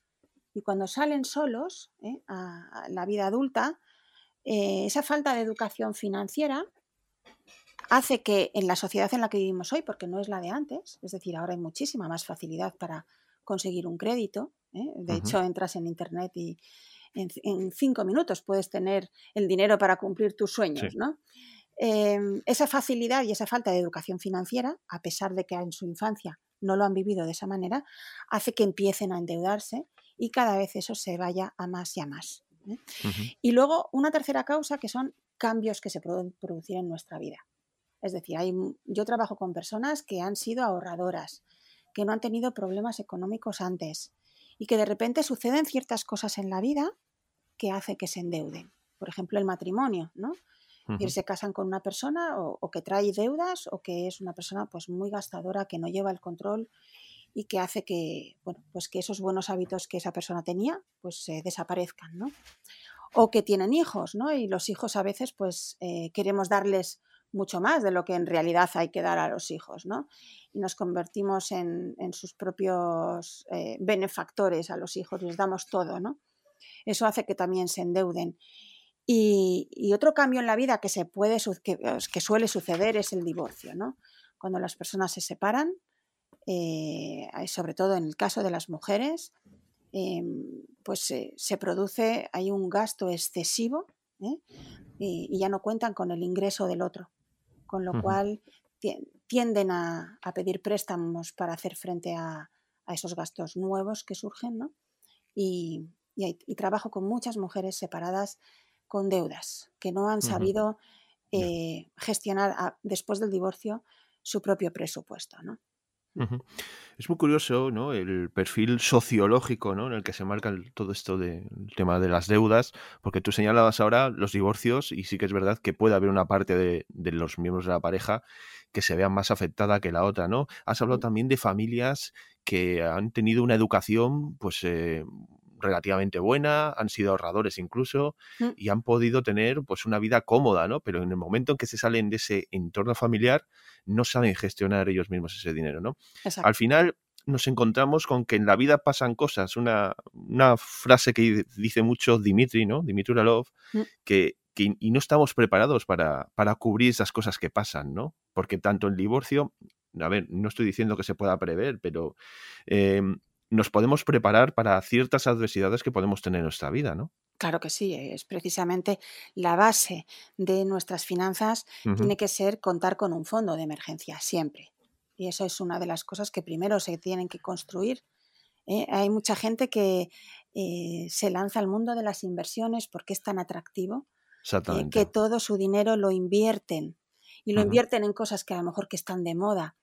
Y cuando salen solos ¿eh? a la vida adulta, eh, esa falta de educación financiera hace que en la sociedad en la que vivimos hoy, porque no es la de antes, es decir, ahora hay muchísima más facilidad para conseguir un crédito. ¿eh? De hecho, entras en Internet y en, cinco minutos puedes tener el dinero para cumplir tus sueños. ¿no? Em, esa facilidad y esa falta de educación financiera, a pesar de que en su infancia no lo han vivido de esa manera, hace que empiecen a endeudarse y cada vez eso se vaya a más y a más. ¿Eh? Y luego una tercera causa que son cambios que se pueden producir en nuestra vida. Es decir, hay, yo trabajo con personas que han sido ahorradoras, que no han tenido problemas económicos antes y que de repente suceden ciertas cosas en la vida que hace que se endeuden. Por ejemplo, el matrimonio, ¿no? Y se casan con una persona o, que trae deudas o que es una persona pues muy gastadora, que no lleva el control y que hace que, bueno, pues que esos buenos hábitos que esa persona tenía pues se desaparezcan, ¿no? O que tienen hijos, ¿no? Y los hijos a veces pues eh, queremos darles mucho más de lo que en realidad hay que dar a los hijos, ¿no? Y nos convertimos en, sus propios eh, benefactores a los hijos, les damos todo, ¿no? Eso hace que también se endeuden. Y, otro cambio en la vida que, se puede, que, suele suceder es el divorcio, ¿no? Cuando las personas se separan, eh, sobre todo en el caso de las mujeres, em, pues se produce, hay un gasto excesivo ¿eh? y, ya no cuentan con el ingreso del otro, con lo cual tienden a, pedir préstamos para hacer frente a, esos gastos nuevos que surgen, ¿no? Y, trabajo con muchas mujeres separadas con deudas, que no han sabido eh, gestionar después del divorcio su propio presupuesto. ¿no? Es muy curioso, ¿no? El perfil sociológico, ¿no? En el que se marca todo esto del tema de las deudas, porque tú señalabas ahora los divorcios y sí que es verdad que puede haber una parte de, de los miembros de la pareja que se vean más afectada que la otra, ¿no? Has hablado también de familias que han tenido una educación, pues, eh, relativamente buena, han sido ahorradores incluso mm. y han podido tener pues una vida cómoda, ¿no? Pero en el momento en que se salen de ese entorno familiar, no saben gestionar ellos mismos ese dinero, ¿no? Al final nos encontramos con que en la vida pasan cosas. Una, una frase que dice mucho Dimitri, ¿no? Dimitri Uralov, mm. que, y no estamos preparados para, para cubrir esas cosas que pasan, ¿no? Porque tanto el divorcio, a ver, no estoy diciendo que se pueda prever, pero em, nos podemos preparar para ciertas adversidades que podemos tener en nuestra vida, ¿no? Claro que sí, es precisamente la base de nuestras finanzas, tiene que ser contar con un fondo de emergencia, siempre. Y eso es una de las cosas que primero se tienen que construir. ¿eh? Hay mucha gente que eh, se lanza al mundo de las inversiones porque es tan atractivo eh, que todo su dinero lo invierten y lo invierten en cosas que a lo mejor que están de moda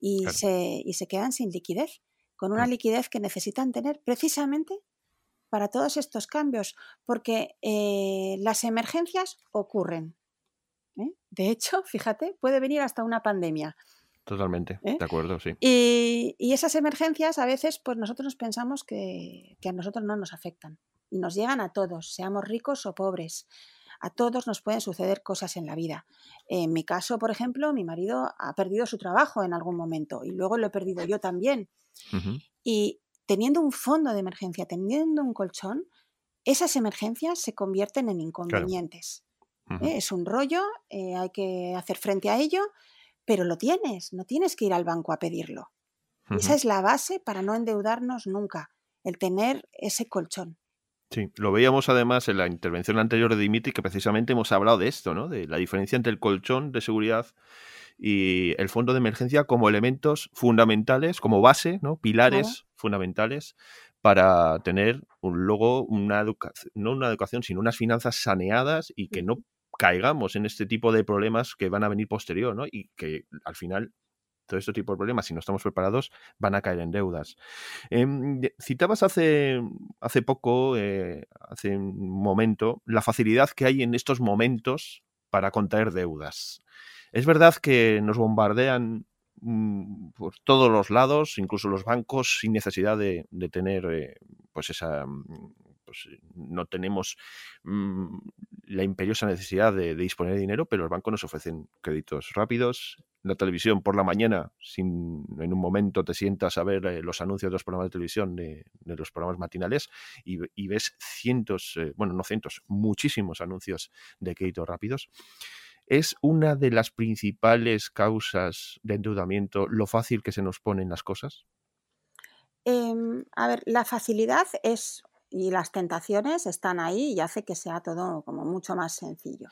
y, se, y se quedan sin liquidez con una liquidez que necesitan tener precisamente para todos estos cambios, porque eh, las emergencias ocurren. ¿eh? De hecho, fíjate, puede venir hasta una pandemia. Totalmente, ¿eh? de acuerdo, sí. Y, esas emergencias a veces, pues nosotros nos pensamos que, que, a nosotros no nos afectan. Y nos llegan a todos, seamos ricos o pobres. A todos nos pueden suceder cosas en la vida. En mi caso, por ejemplo, mi marido ha perdido su trabajo en algún momento y luego lo he perdido yo también. Y teniendo un fondo de emergencia, teniendo un colchón, esas emergencias se convierten en inconvenientes. ¿eh? Es un rollo, eh, hay que hacer frente a ello, pero lo tienes, no tienes que ir al banco a pedirlo. Esa es la base para no endeudarnos nunca, el tener ese colchón. Sí, lo veíamos además en la intervención anterior de Dimitri, que precisamente hemos hablado de esto, ¿no? De la diferencia entre el colchón de seguridad y el fondo de emergencia como elementos fundamentales, como base, ¿no? Pilares fundamentales para tener un, luego una educación, no una educación, sino unas finanzas saneadas y que no caigamos en este tipo de problemas que van a venir posterior, ¿no? Y que al final todo este tipo de problemas, si no estamos preparados, van a caer en deudas. Em, citabas hace, hace poco, eh, hace un momento, la facilidad que hay en estos momentos para contraer deudas. Es verdad que nos bombardean mm, por todos los lados, incluso los bancos, sin necesidad de, tener eh, pues esa mm, pues no tenemos mm, la imperiosa necesidad de, disponer de dinero, pero los bancos nos ofrecen créditos rápidos. La televisión por la mañana, sin, en un momento te sientas a ver eh, los anuncios de los programas de televisión, de, los programas matinales, y, ves cientos, eh, bueno, no cientos, muchísimos anuncios de créditos rápidos. ¿Es una de las principales causas de endeudamiento lo fácil que se nos ponen las cosas? Em, a ver, la facilidad es y las tentaciones están ahí y hace que sea todo como mucho más sencillo.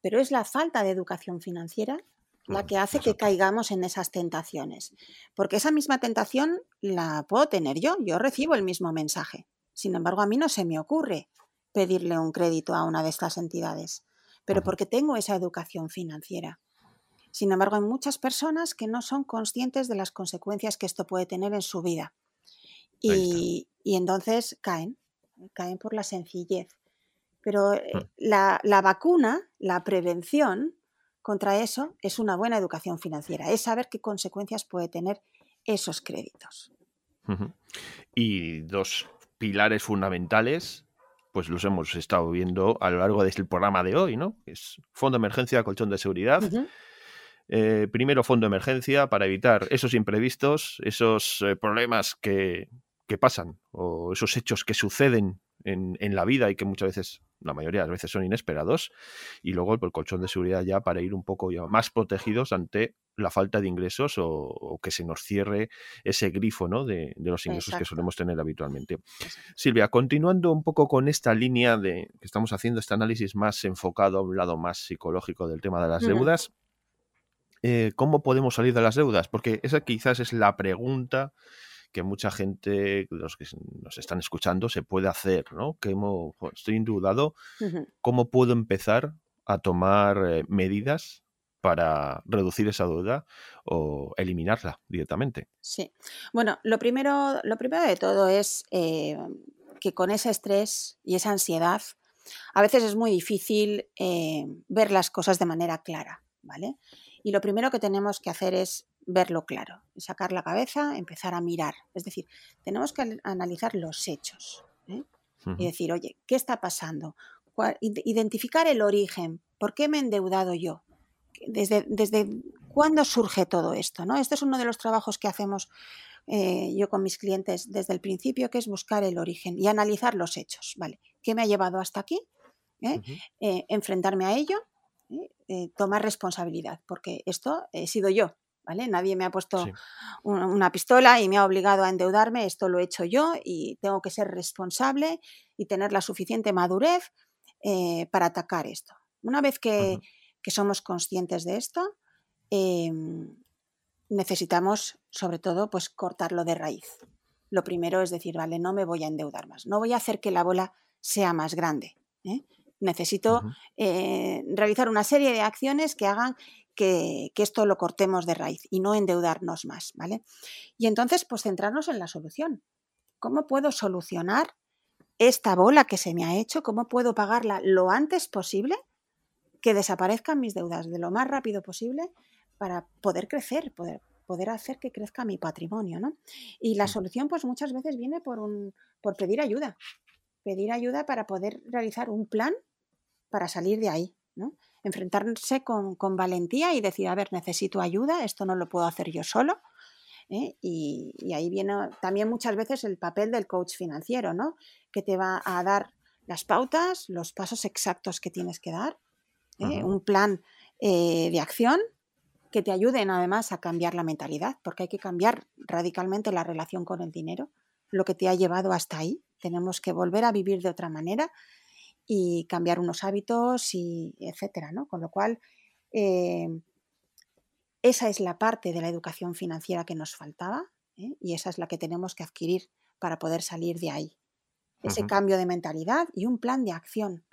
Pero es la falta de educación financiera la que hace que caigamos en esas tentaciones. Porque esa misma tentación la puedo tener yo, yo recibo el mismo mensaje. Sin embargo, a mí no se me ocurre pedirle un crédito a una de estas entidades, pero porque tengo esa educación financiera. Sin embargo, hay muchas personas que no son conscientes de las consecuencias que esto puede tener en su vida. Y, entonces caen, caen por la sencillez. Pero eh, mm. la, la, vacuna, la prevención, contra eso es una buena educación financiera, es saber qué consecuencias puede tener esos créditos. Y dos pilares fundamentales, pues los hemos estado viendo a lo largo de este programa de hoy, ¿no? Es fondo de emergencia, colchón de seguridad. Eh, primero, fondo de emergencia para evitar esos imprevistos, esos eh, problemas que, que, pasan o esos hechos que suceden en, en, la vida y que muchas veces la mayoría de las veces son inesperados, y luego el colchón de seguridad ya para ir un poco más protegidos ante la falta de ingresos o, que se nos cierre ese grifo ¿no? de, los ingresos que solemos tener habitualmente. Silvia, continuando un poco con esta línea de que estamos haciendo este análisis más enfocado a un lado más psicológico del tema de las deudas, eh, ¿cómo podemos salir de las deudas? Porque esa quizás es la pregunta que mucha gente, los que nos están escuchando, se puede hacer, ¿no? Que estoy indudado, ¿cómo puedo empezar a tomar eh, medidas para reducir esa deuda o eliminarla directamente? Sí. Bueno, lo primero, lo primero de todo es eh, que con ese estrés y esa ansiedad, a veces es muy difícil eh, ver las cosas de manera clara, ¿vale? Y lo primero que tenemos que hacer es verlo claro, sacar la cabeza, empezar a mirar. Es decir, tenemos que analizar los hechos ¿eh? y decir, oye, ¿qué está pasando? Identificar el origen, ¿por qué me he endeudado yo? ¿Desde, desde cuándo surge todo esto? ¿no? Este es uno de los trabajos que hacemos eh, yo con mis clientes desde el principio, que es buscar el origen y analizar los hechos. ¿vale? ¿Qué me ha llevado hasta aquí? ¿Eh? enfrentarme a ello, tomar responsabilidad, porque esto he sido yo, Nadie me ha puesto una pistola y me ha obligado a endeudarme, esto lo he hecho yo y tengo que ser responsable y tener la suficiente madurez eh, para atacar esto. Una vez que, somos conscientes de esto, em, necesitamos sobre todo pues cortarlo de raíz. Lo primero es decir, vale, no me voy a endeudar más, no voy a hacer que la bola sea más grande. ¿eh? Necesito eh, realizar una serie de acciones que hagan que, esto lo cortemos de raíz y no endeudarnos más, ¿vale? Y entonces, pues centrarnos en la solución. ¿Cómo puedo solucionar esta bola que se me ha hecho? ¿Cómo puedo pagarla lo antes posible? Que desaparezcan mis deudas de lo más rápido posible para poder crecer, poder, poder hacer que crezca mi patrimonio, ¿no? Y la solución, pues muchas veces viene por, un, por pedir ayuda. Pedir ayuda para poder realizar un plan para salir de ahí, ¿no? Enfrentarse con, valentía y decir, a ver, necesito ayuda, esto no lo puedo hacer yo solo. ¿eh? Y, ahí viene también muchas veces el papel del coach financiero, ¿no? Que te va a dar las pautas, los pasos exactos que tienes que dar, ¿eh? un plan eh, de acción que te ayuden además a cambiar la mentalidad, porque hay que cambiar radicalmente la relación con el dinero, lo que te ha llevado hasta ahí. Tenemos que volver a vivir de otra manera y cambiar unos hábitos y etcétera, ¿no? Con lo cual, em, esa es la parte de la educación financiera que nos faltaba ¿eh? y esa es la que tenemos que adquirir para poder salir de ahí. Ese cambio de mentalidad y un plan de acción.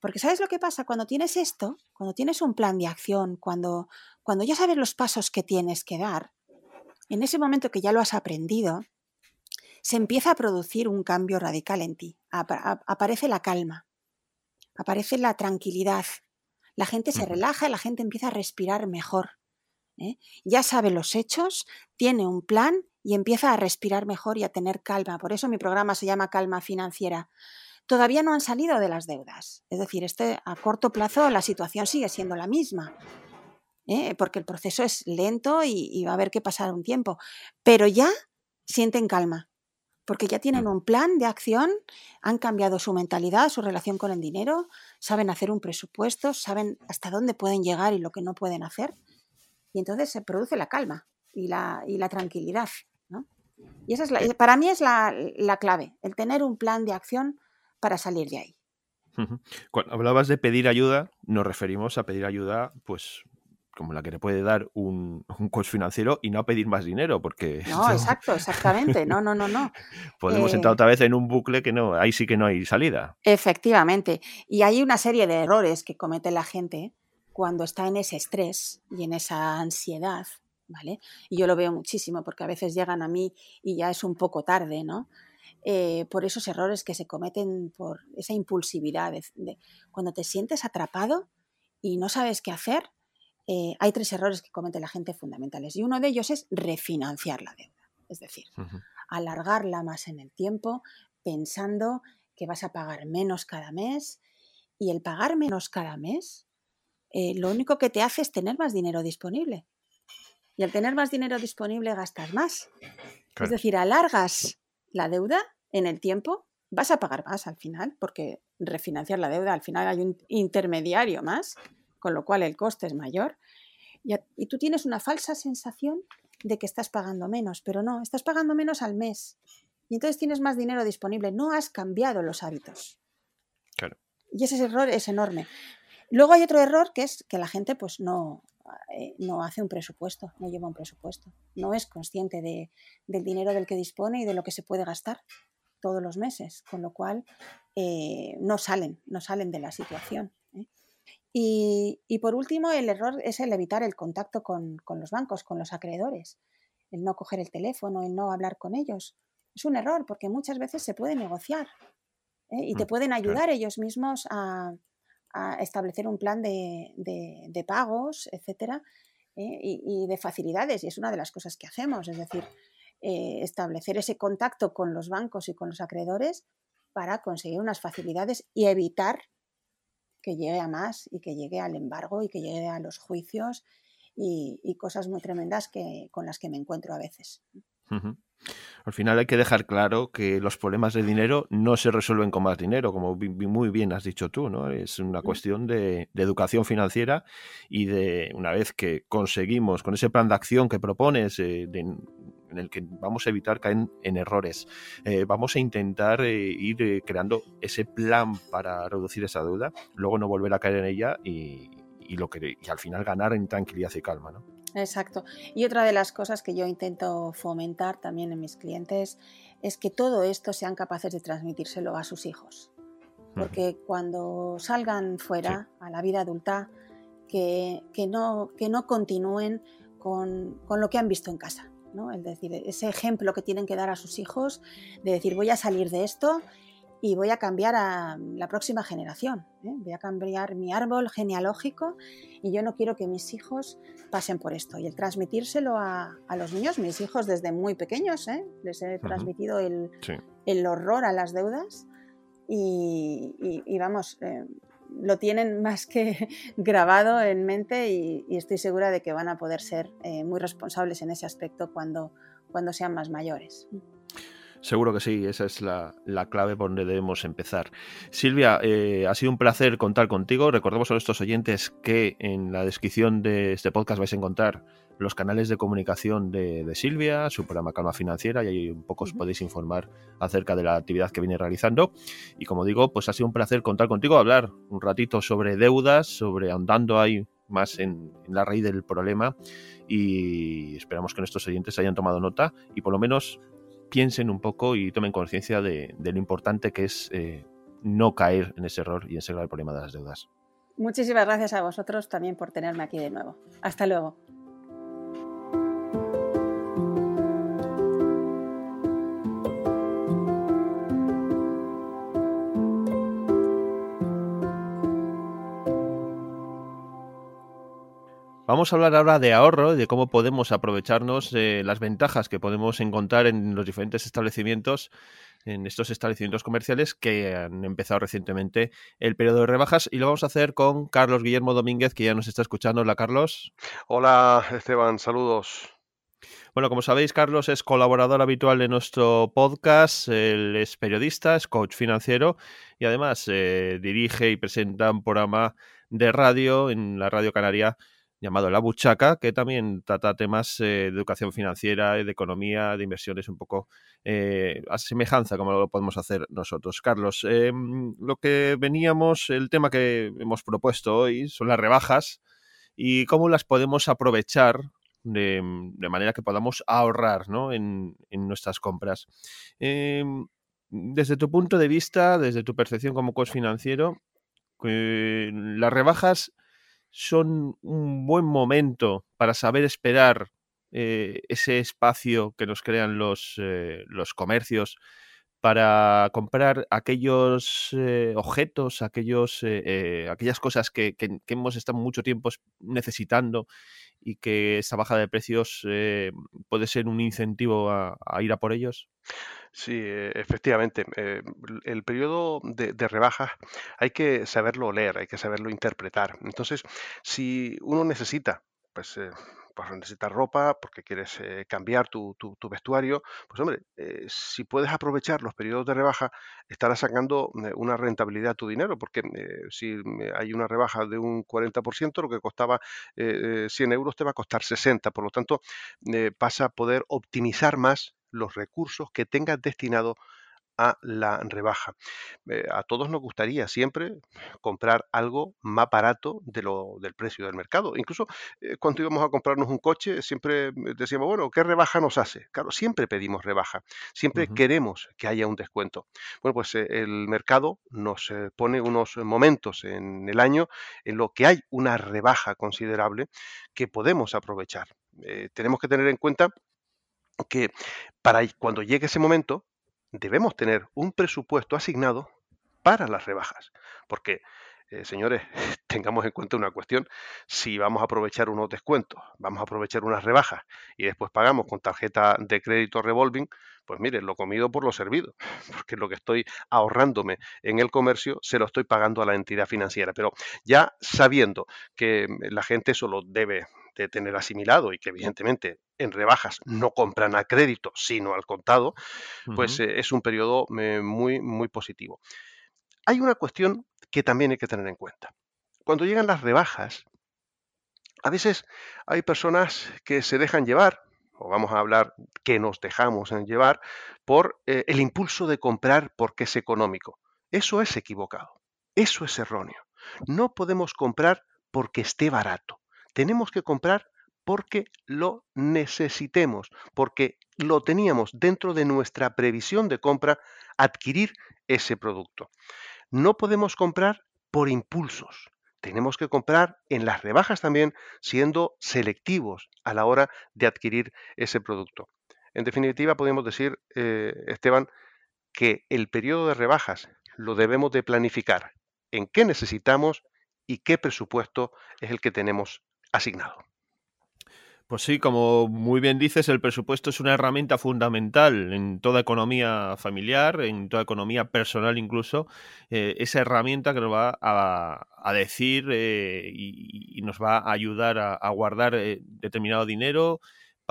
Porque ¿sabes lo que pasa? Cuando tienes esto, cuando tienes un plan de acción, cuando, cuando ya sabes los pasos que tienes que dar, en ese momento que ya lo has aprendido, se empieza a producir un cambio radical en ti. aparece la calma, aparece la tranquilidad. La gente se relaja, la gente empieza a respirar mejor. ¿eh? Ya sabe los hechos, tiene un plan y empieza a respirar mejor y a tener calma. Por eso mi programa se llama Calma Financiera. Todavía no han salido de las deudas. Es decir, este, a corto plazo la situación sigue siendo la misma. ¿eh? Porque el proceso es lento y, y va a haber que pasar un tiempo. Pero ya sienten calma. Porque ya tienen un plan de acción, han cambiado su mentalidad, su relación con el dinero, saben hacer un presupuesto, saben hasta dónde pueden llegar y lo que no pueden hacer. Y entonces se produce la calma y la, y la tranquilidad. Y esa es la, para mí es la, la clave, el tener un plan de acción para salir de ahí. Cuando hablabas de pedir ayuda, nos referimos a pedir ayuda, pues como la que te puede dar un, un coach financiero y no pedir más dinero, porque... (laughs) No, exacto, exactamente, no, no, no, no. (laughs) Podemos entrar eh otra vez en un bucle que no, ahí sí que no hay salida. Efectivamente, y hay una serie de errores que comete la gente cuando está en ese estrés y en esa ansiedad, ¿vale? Y yo lo veo muchísimo porque a veces llegan a mí y ya es un poco tarde, ¿no? Eh, por esos errores que se cometen por esa impulsividad. de, cuando te sientes atrapado y no sabes qué hacer, eh, hay tres errores que comete la gente fundamentales y uno de ellos es refinanciar la deuda, es decir, alargarla más en el tiempo pensando que vas a pagar menos cada mes y el pagar menos cada mes eh, lo único que te hace es tener más dinero disponible. Y al tener más dinero disponible gastas más. Es decir, alargas la deuda en el tiempo, vas a pagar más al final, porque refinanciar la deuda, al final hay un intermediario más con lo cual el coste es mayor. Y, tú tienes una falsa sensación de que estás pagando menos, pero no, estás pagando menos al mes. Y entonces tienes más dinero disponible, no has cambiado los hábitos. Claro. Y ese error es enorme. Luego hay otro error que es que la gente pues no, eh, no hace un presupuesto, no lleva un presupuesto, no es consciente de, del dinero del que dispone y de lo que se puede gastar todos los meses, con lo cual eh, no salen, no salen de la situación. Y, por último, el error es el evitar el contacto con, los bancos, con los acreedores, el no coger el teléfono, el no hablar con ellos. Es un error porque muchas veces se puede negociar ¿eh? y te mm, pueden ayudar ellos mismos a, establecer un plan de, pagos, etcétera, ¿eh? y, de facilidades. Y es una de las cosas que hacemos, es decir, eh, establecer ese contacto con los bancos y con los acreedores para conseguir unas facilidades y evitar que llegue a más y que llegue al embargo y que llegue a los juicios y, cosas muy tremendas que, con las que me encuentro a veces. Al final hay que dejar claro que los problemas de dinero no se resuelven con más dinero, como muy bien has dicho tú, ¿no? Es una cuestión de, educación financiera y de una vez que conseguimos con ese plan de acción que propones, eh, en el que vamos a evitar caer en, errores, eh, vamos a intentar eh, ir creando ese plan para reducir esa deuda, luego no volver a caer en ella y, lo que y al final ganar en tranquilidad y calma, ¿no? Exacto. Y otra de las cosas que yo intento fomentar también en mis clientes es que todo esto sean capaces de transmitírselo a sus hijos. Porque cuando salgan fuera a la vida adulta, que, no, que no continúen con, lo que han visto en casa. ¿No? Es decir, ese ejemplo que tienen que dar a sus hijos de decir voy a salir de esto y voy a cambiar a la próxima generación. ¿eh? Voy a cambiar mi árbol genealógico y yo no quiero que mis hijos pasen por esto. Y el transmitírselo a, los niños, mis hijos desde muy pequeños, ¿eh? les he transmitido el, horror a las deudas y, vamos, eh, lo tienen más que (laughs) grabado en mente y, estoy segura de que van a poder ser muy responsables en ese aspecto cuando, cuando sean más mayores. Seguro que sí, esa es la, clave por donde debemos empezar. Silvia, eh, ha sido un placer contar contigo. Recordemos a nuestros oyentes que en la descripción de este podcast vais a encontrar los canales de comunicación de, Silvia, su programa Calma Financiera, y ahí un poco os podéis informar acerca de la actividad que viene realizando. Y como digo, pues ha sido un placer contar contigo, hablar un ratito sobre deudas, sobre andando ahí más en, en, la raíz del problema y esperamos que nuestros oyentes hayan tomado nota y por lo menos piensen un poco y tomen conciencia de, lo importante que es eh, no caer en ese error y en ese grave problema de las deudas. Muchísimas gracias a vosotros también por tenerme aquí de nuevo. Hasta luego. Vamos a hablar ahora de ahorro y de cómo podemos aprovecharnos de las ventajas que podemos encontrar en los diferentes establecimientos, en estos establecimientos comerciales que han empezado recientemente el periodo de rebajas. Y lo vamos a hacer con Carlos Guillermo Domínguez, que ya nos está escuchando. Hola, Carlos. Hola, Esteban, saludos. Bueno, como sabéis, Carlos es colaborador habitual de nuestro podcast, él es periodista, es coach financiero y además eh, dirige y presenta un programa de radio en la Radio Canaria llamado La Buchaca, que también trata temas eh, de educación financiera, de economía, de inversiones, un poco eh, a semejanza como lo podemos hacer nosotros. Carlos, em, lo que veníamos, el tema que hemos propuesto hoy son las rebajas y cómo las podemos aprovechar de, manera que podamos ahorrar en, nuestras compras. Em, desde tu punto de vista, desde tu percepción como coach financiero, eh, las rebajas son un buen momento para saber esperar eh, ese espacio que nos crean los, eh, los comercios para comprar aquellos eh, objetos, aquellos, aquellas cosas que, hemos estado mucho tiempo necesitando y que esta baja de precios puede ser un incentivo a, ir a por ellos? Sí, efectivamente. el periodo de, de, rebajas hay que saberlo leer, hay que saberlo interpretar. Entonces, si uno necesita, pues pues necesitas ropa, porque quieres eh, cambiar tu, vestuario, pues hombre, eh, si puedes aprovechar los periodos de rebaja, estarás sacando eh, una rentabilidad a tu dinero, porque si hay una rebaja de un 40%, lo que costaba 100 euros te va a costar 60, por lo tanto, vas a poder optimizar más los recursos que tengas destinados a la rebaja. Eh, a todos nos gustaría siempre comprar algo más barato de lo, del precio del mercado. Incluso eh, cuando íbamos a comprarnos un coche, siempre decíamos, bueno, ¿qué rebaja nos hace? Claro, siempre pedimos rebaja, siempre queremos que haya un descuento. Bueno, pues eh, el mercado nos pone unos momentos en el año en lo que hay una rebaja considerable que podemos aprovechar. tenemos que tener en cuenta que para cuando llegue ese momento, debemos tener un presupuesto asignado para las rebajas. Porque, eh, señores, (laughs) tengamos en cuenta una cuestión, si vamos a aprovechar unos descuentos, vamos a aprovechar unas rebajas y después pagamos con tarjeta de crédito revolving, pues mire, lo comido por lo servido, (laughs) porque lo que estoy ahorrándome en el comercio se lo estoy pagando a la entidad financiera. Pero ya sabiendo que la gente solo debe de tener asimilado y que evidentemente en rebajas no compran a crédito, sino al contado, pues eh, es un periodo eh, muy, muy positivo. Hay una cuestión que también hay que tener en cuenta. Cuando llegan las rebajas, a veces hay personas que se dejan llevar, o vamos a hablar que nos dejamos en llevar, por eh, el impulso de comprar porque es económico. Eso es equivocado, eso es erróneo. No podemos comprar porque esté barato tenemos que comprar porque lo necesitemos, porque lo teníamos dentro de nuestra previsión de compra adquirir ese producto. No podemos comprar por impulsos. Tenemos que comprar en las rebajas también siendo selectivos a la hora de adquirir ese producto. En definitiva, podemos decir, eh, Esteban, que el periodo de rebajas lo debemos de planificar en qué necesitamos y qué presupuesto es el que tenemos asignado. Pues sí, como muy bien dices, el presupuesto es una herramienta fundamental en toda economía familiar, en toda economía personal incluso, eh, esa herramienta que nos va a, decir eh, y, nos va a ayudar a, guardar eh, determinado dinero,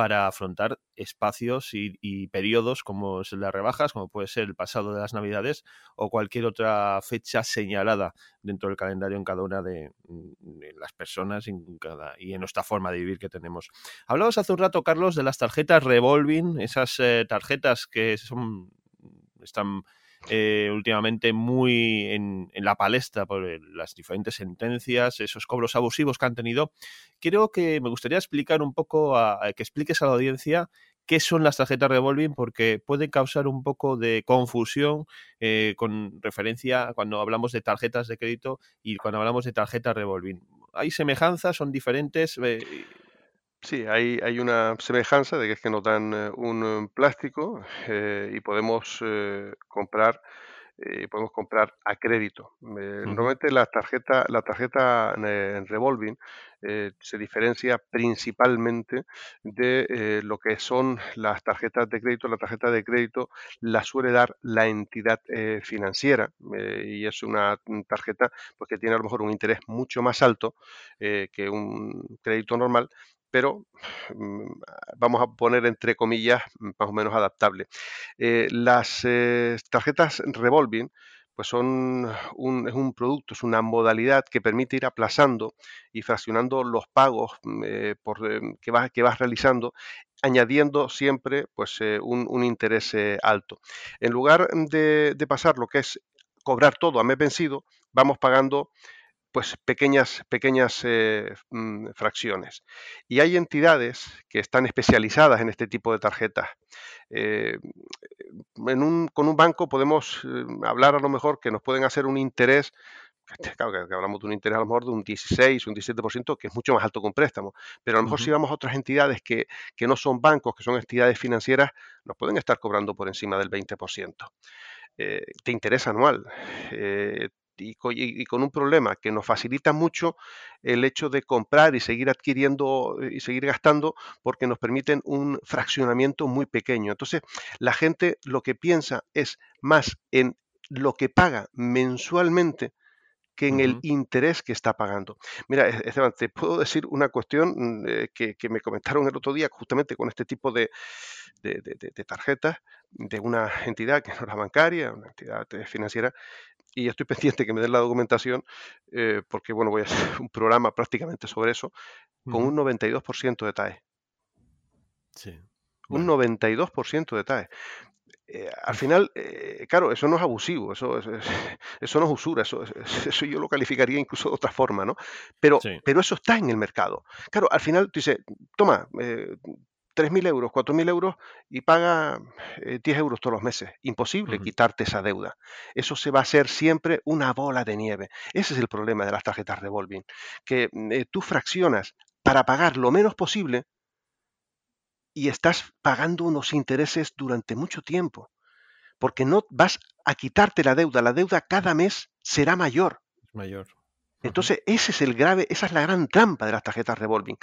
para afrontar espacios y, periodos como es de rebajas, como puede ser el pasado de las Navidades o cualquier otra fecha señalada dentro del calendario en cada una de, mm, las personas y en, cada, nuestra forma de vivir que tenemos. Hablamos hace un rato, Carlos, de las tarjetas revolving, esas eh, tarjetas que son están eh, últimamente muy en, la palestra por las diferentes sentencias, esos cobros abusivos que han tenido. Creo que me gustaría explicar un poco, a, que expliques a la audiencia qué son las tarjetas revolving porque puede causar un poco de confusión eh, con referencia cuando hablamos de tarjetas de crédito y cuando hablamos de tarjetas revolving. ¿Hay semejanzas? ¿Son diferentes? Eh, Sí, hay, hay una semejanza de que es que nos dan eh, un eh, plástico eh, y podemos comprar podemos comprar a crédito. Normalmente la tarjeta la tarjeta en revolving se diferencia principalmente de lo que son las tarjetas de crédito. La tarjeta de crédito la suele dar la entidad financiera y es una tarjeta pues, que tiene a lo mejor un interés mucho más alto que un crédito normal pero mm, vamos a poner entre comillas más o menos adaptable. Eh, las eh, tarjetas revolving pues son un, es un producto, es una modalidad que permite ir aplazando y fraccionando los pagos mm, eh, que, vas, que vas realizando añadiendo siempre pues, un, interés alto. En lugar de, de, pasar lo que es cobrar todo a mes vencido, vamos pagando pues pequeñas, pequeñas eh, mm, fracciones. Y hay entidades que están especializadas en este tipo de tarjetas. Eh, con un banco podemos eh, hablar a lo mejor que nos pueden hacer un interés, claro que, hablamos de un interés a lo mejor de un 16, un 17%, que es mucho más alto que un préstamo, pero a lo mejor si vamos a otras entidades que, no son bancos, que son entidades financieras, nos pueden estar cobrando por encima del 20%. te interesa anual y, con un problema que nos facilita mucho el hecho de comprar y seguir adquiriendo y seguir gastando porque nos permiten un fraccionamiento muy pequeño. Entonces, la gente lo que piensa es más en lo que paga mensualmente que en el interés que está pagando. Mira, Esteban, te puedo decir una cuestión eh, que, me comentaron el otro día justamente con este tipo de, de, tarjetas de una entidad que no era bancaria, una entidad eh, financiera, y estoy (laughs) pendiente que me den la documentación, eh, porque bueno, voy a hacer (laughs) un programa prácticamente sobre eso, con un 92% de TAE. Sí. Un 92% de TAE. Eh, al final, eh, claro, eso no es abusivo, eso, (laughs) eso no es usura, eso, eso yo lo calificaría incluso de otra forma, ¿no? Pero, pero eso está en el mercado. Claro, al final tú dices, toma, 3.000 euros, 4.000 euros y paga 10 eh, euros todos los meses. Imposible quitarte esa deuda. Eso se va a hacer siempre una bola de nieve. Ese es el problema de las tarjetas revolving, que mm, eh, tú fraccionas para pagar lo menos posible y estás pagando unos intereses durante mucho tiempo, porque no vas a quitarte la deuda. La deuda cada mes será mayor. Mayor. Entonces, ese es el grave, esa es la gran trampa de las tarjetas revolving.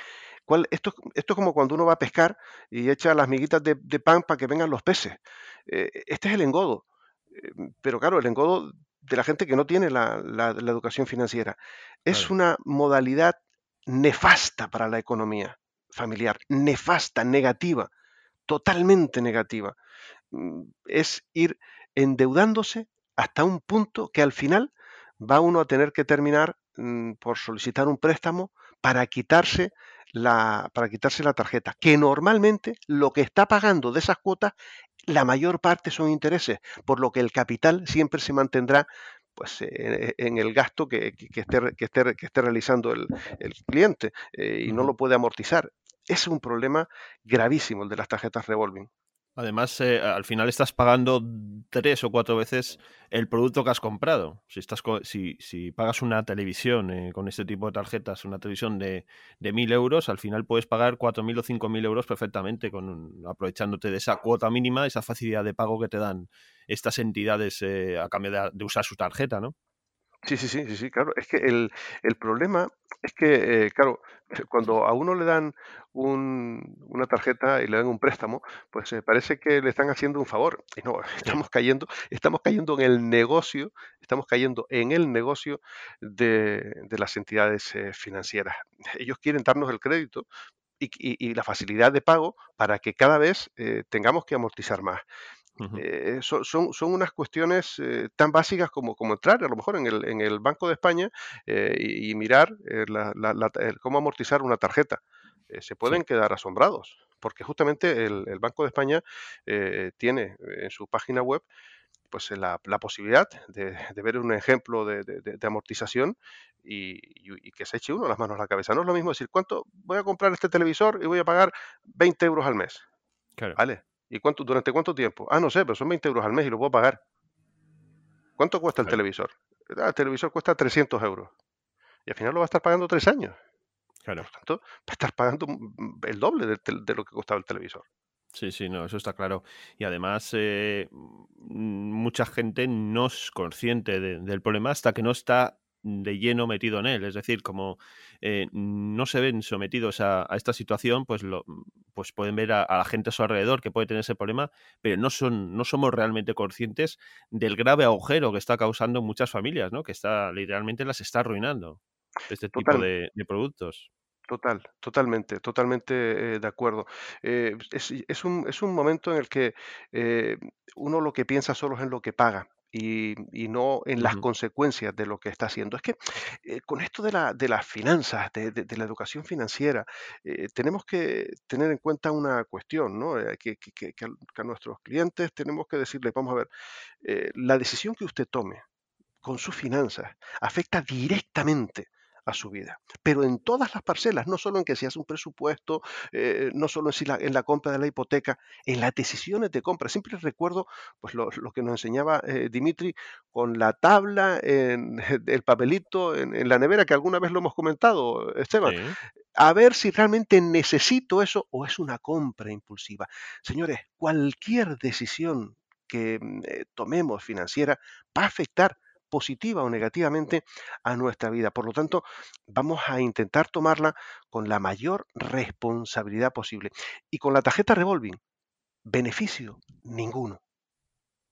Esto, esto es como cuando uno va a pescar y echa las miguitas de, pan para que vengan los peces. Eh, este es el engodo. Eh, pero claro, el engodo de la gente que no tiene la, educación financiera. Es una modalidad nefasta para la economía familiar, nefasta, negativa, totalmente negativa. Mm, es ir endeudándose hasta un punto que al final va uno a tener que terminar mm, por solicitar un préstamo para quitarse la, para quitarse la tarjeta, que normalmente lo que está pagando de esas cuotas, la mayor parte son intereses, por lo que el capital siempre se mantendrá pues eh, en el gasto que, esté, que, esté, que esté, realizando el, cliente eh, y no lo puede amortizar. Es un problema gravísimo el de las tarjetas revolving. Además, eh, al final estás pagando tres o cuatro veces el producto que has comprado. Si, estás si, si pagas una televisión eh, con este tipo de tarjetas, una televisión de, de 1.000 euros, al final puedes pagar 4.000 o 5.000 euros perfectamente, con aprovechándote de esa cuota mínima, esa facilidad de pago que te dan estas entidades eh, a cambio de, usar su tarjeta, ¿no? Sí, sí, sí, sí, sí, claro. Es que el, el problema es que, eh, claro, (laughs) cuando a uno le dan un- una tarjeta y le dan un préstamo, pues eh, parece que le están haciendo un favor. Y no, (laughs) estamos cayendo, estamos cayendo en el negocio, estamos cayendo en el negocio de, de las entidades eh, financieras. (laughs) Ellos quieren darnos el crédito y, y- la facilidad de pago para que cada vez eh, tengamos que amortizar más. Eh, son, son, unas cuestiones eh, tan básicas como, como entrar a lo mejor en el, en el Banco de España eh, y, mirar cómo amortizar una tarjeta. se pueden quedar asombrados, porque justamente el, Banco de España tiene en su página web pues la, posibilidad de, ver un ejemplo de, amortización y, que se eche uno las manos a la cabeza. No es lo mismo decir, ¿cuánto voy a comprar este televisor y voy a pagar 20 euros al mes? Vale, ¿Y cuánto, durante cuánto tiempo? Ah, no sé, pero son 20 euros al mes y lo puedo pagar. ¿Cuánto cuesta el televisor? Ah, el televisor cuesta 300 euros. Y al final lo va a estar pagando tres años. Claro. Por tanto, va a estar pagando el doble de, lo que costaba el televisor. Sí, sí, no, eso está claro. Y además, eh, mucha gente no es consciente del problema hasta que no está de lleno metido en él. Es decir, como eh, no se ven sometidos a, esta situación, pues, lo, pues pueden ver a, la gente a su alrededor que puede tener ese problema, pero no, son, no somos realmente conscientes del grave agujero que está causando muchas familias, ¿no? que está literalmente las está arruinando este tipo de, productos. Total, totalmente, totalmente eh, de acuerdo. Eh, es, es un, es un momento en el que eh, uno lo que piensa solo es en lo que paga y, y no en las consecuencias de lo que está haciendo. Es que eh, con esto de la, de las finanzas, de, de- de la educación financiera, eh, tenemos que tener en cuenta una cuestión, ¿no? Eh, que, que- que- a, que a nuestros clientes tenemos que decirles, vamos a ver, eh, la decisión que usted tome con sus finanzas afecta directamente a su vida, pero en todas las parcelas, no solo en que se hace un presupuesto, eh, no solo en, si la, en la compra de la hipoteca, en las decisiones de compra. Siempre recuerdo pues, lo, lo que nos enseñaba eh, Dimitri con la tabla, en, (laughs) el papelito en, en la nevera, que alguna vez lo hemos comentado, Esteban, Sí. a ver si realmente necesito eso o es una compra impulsiva. Señores, cualquier decisión que mm, eh, tomemos financiera va a afectar positiva o negativamente a nuestra vida. Por lo tanto, vamos a intentar tomarla con la mayor responsabilidad posible. Y con la tarjeta revolving, beneficio ninguno.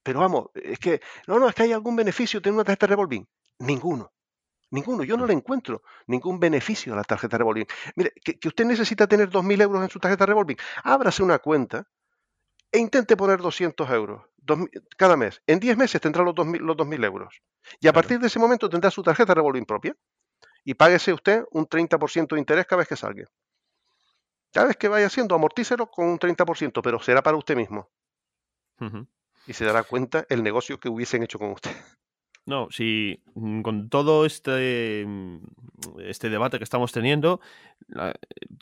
Pero vamos, es que, no, no, es que hay algún beneficio tener una tarjeta revolving. Ninguno. Ninguno, yo no Mm. le encuentro ningún beneficio a la tarjeta revolving. Mire, que, que usted necesita tener 2.000 euros en su tarjeta revolving, ábrase una cuenta e intente poner 200 euros dos cada mes. En 10 meses tendrá los 2.000, los 2.000 euros. Y a partir de ese momento tendrá su tarjeta revolving propia y páguese usted un 30% de interés cada vez que salga. Cada vez que vaya haciendo, amortícelo con un 30%, pero será para usted mismo. Y se dará cuenta el negocio que hubiesen hecho con usted. No, si mm, con todo este, mm, este debate que estamos teniendo,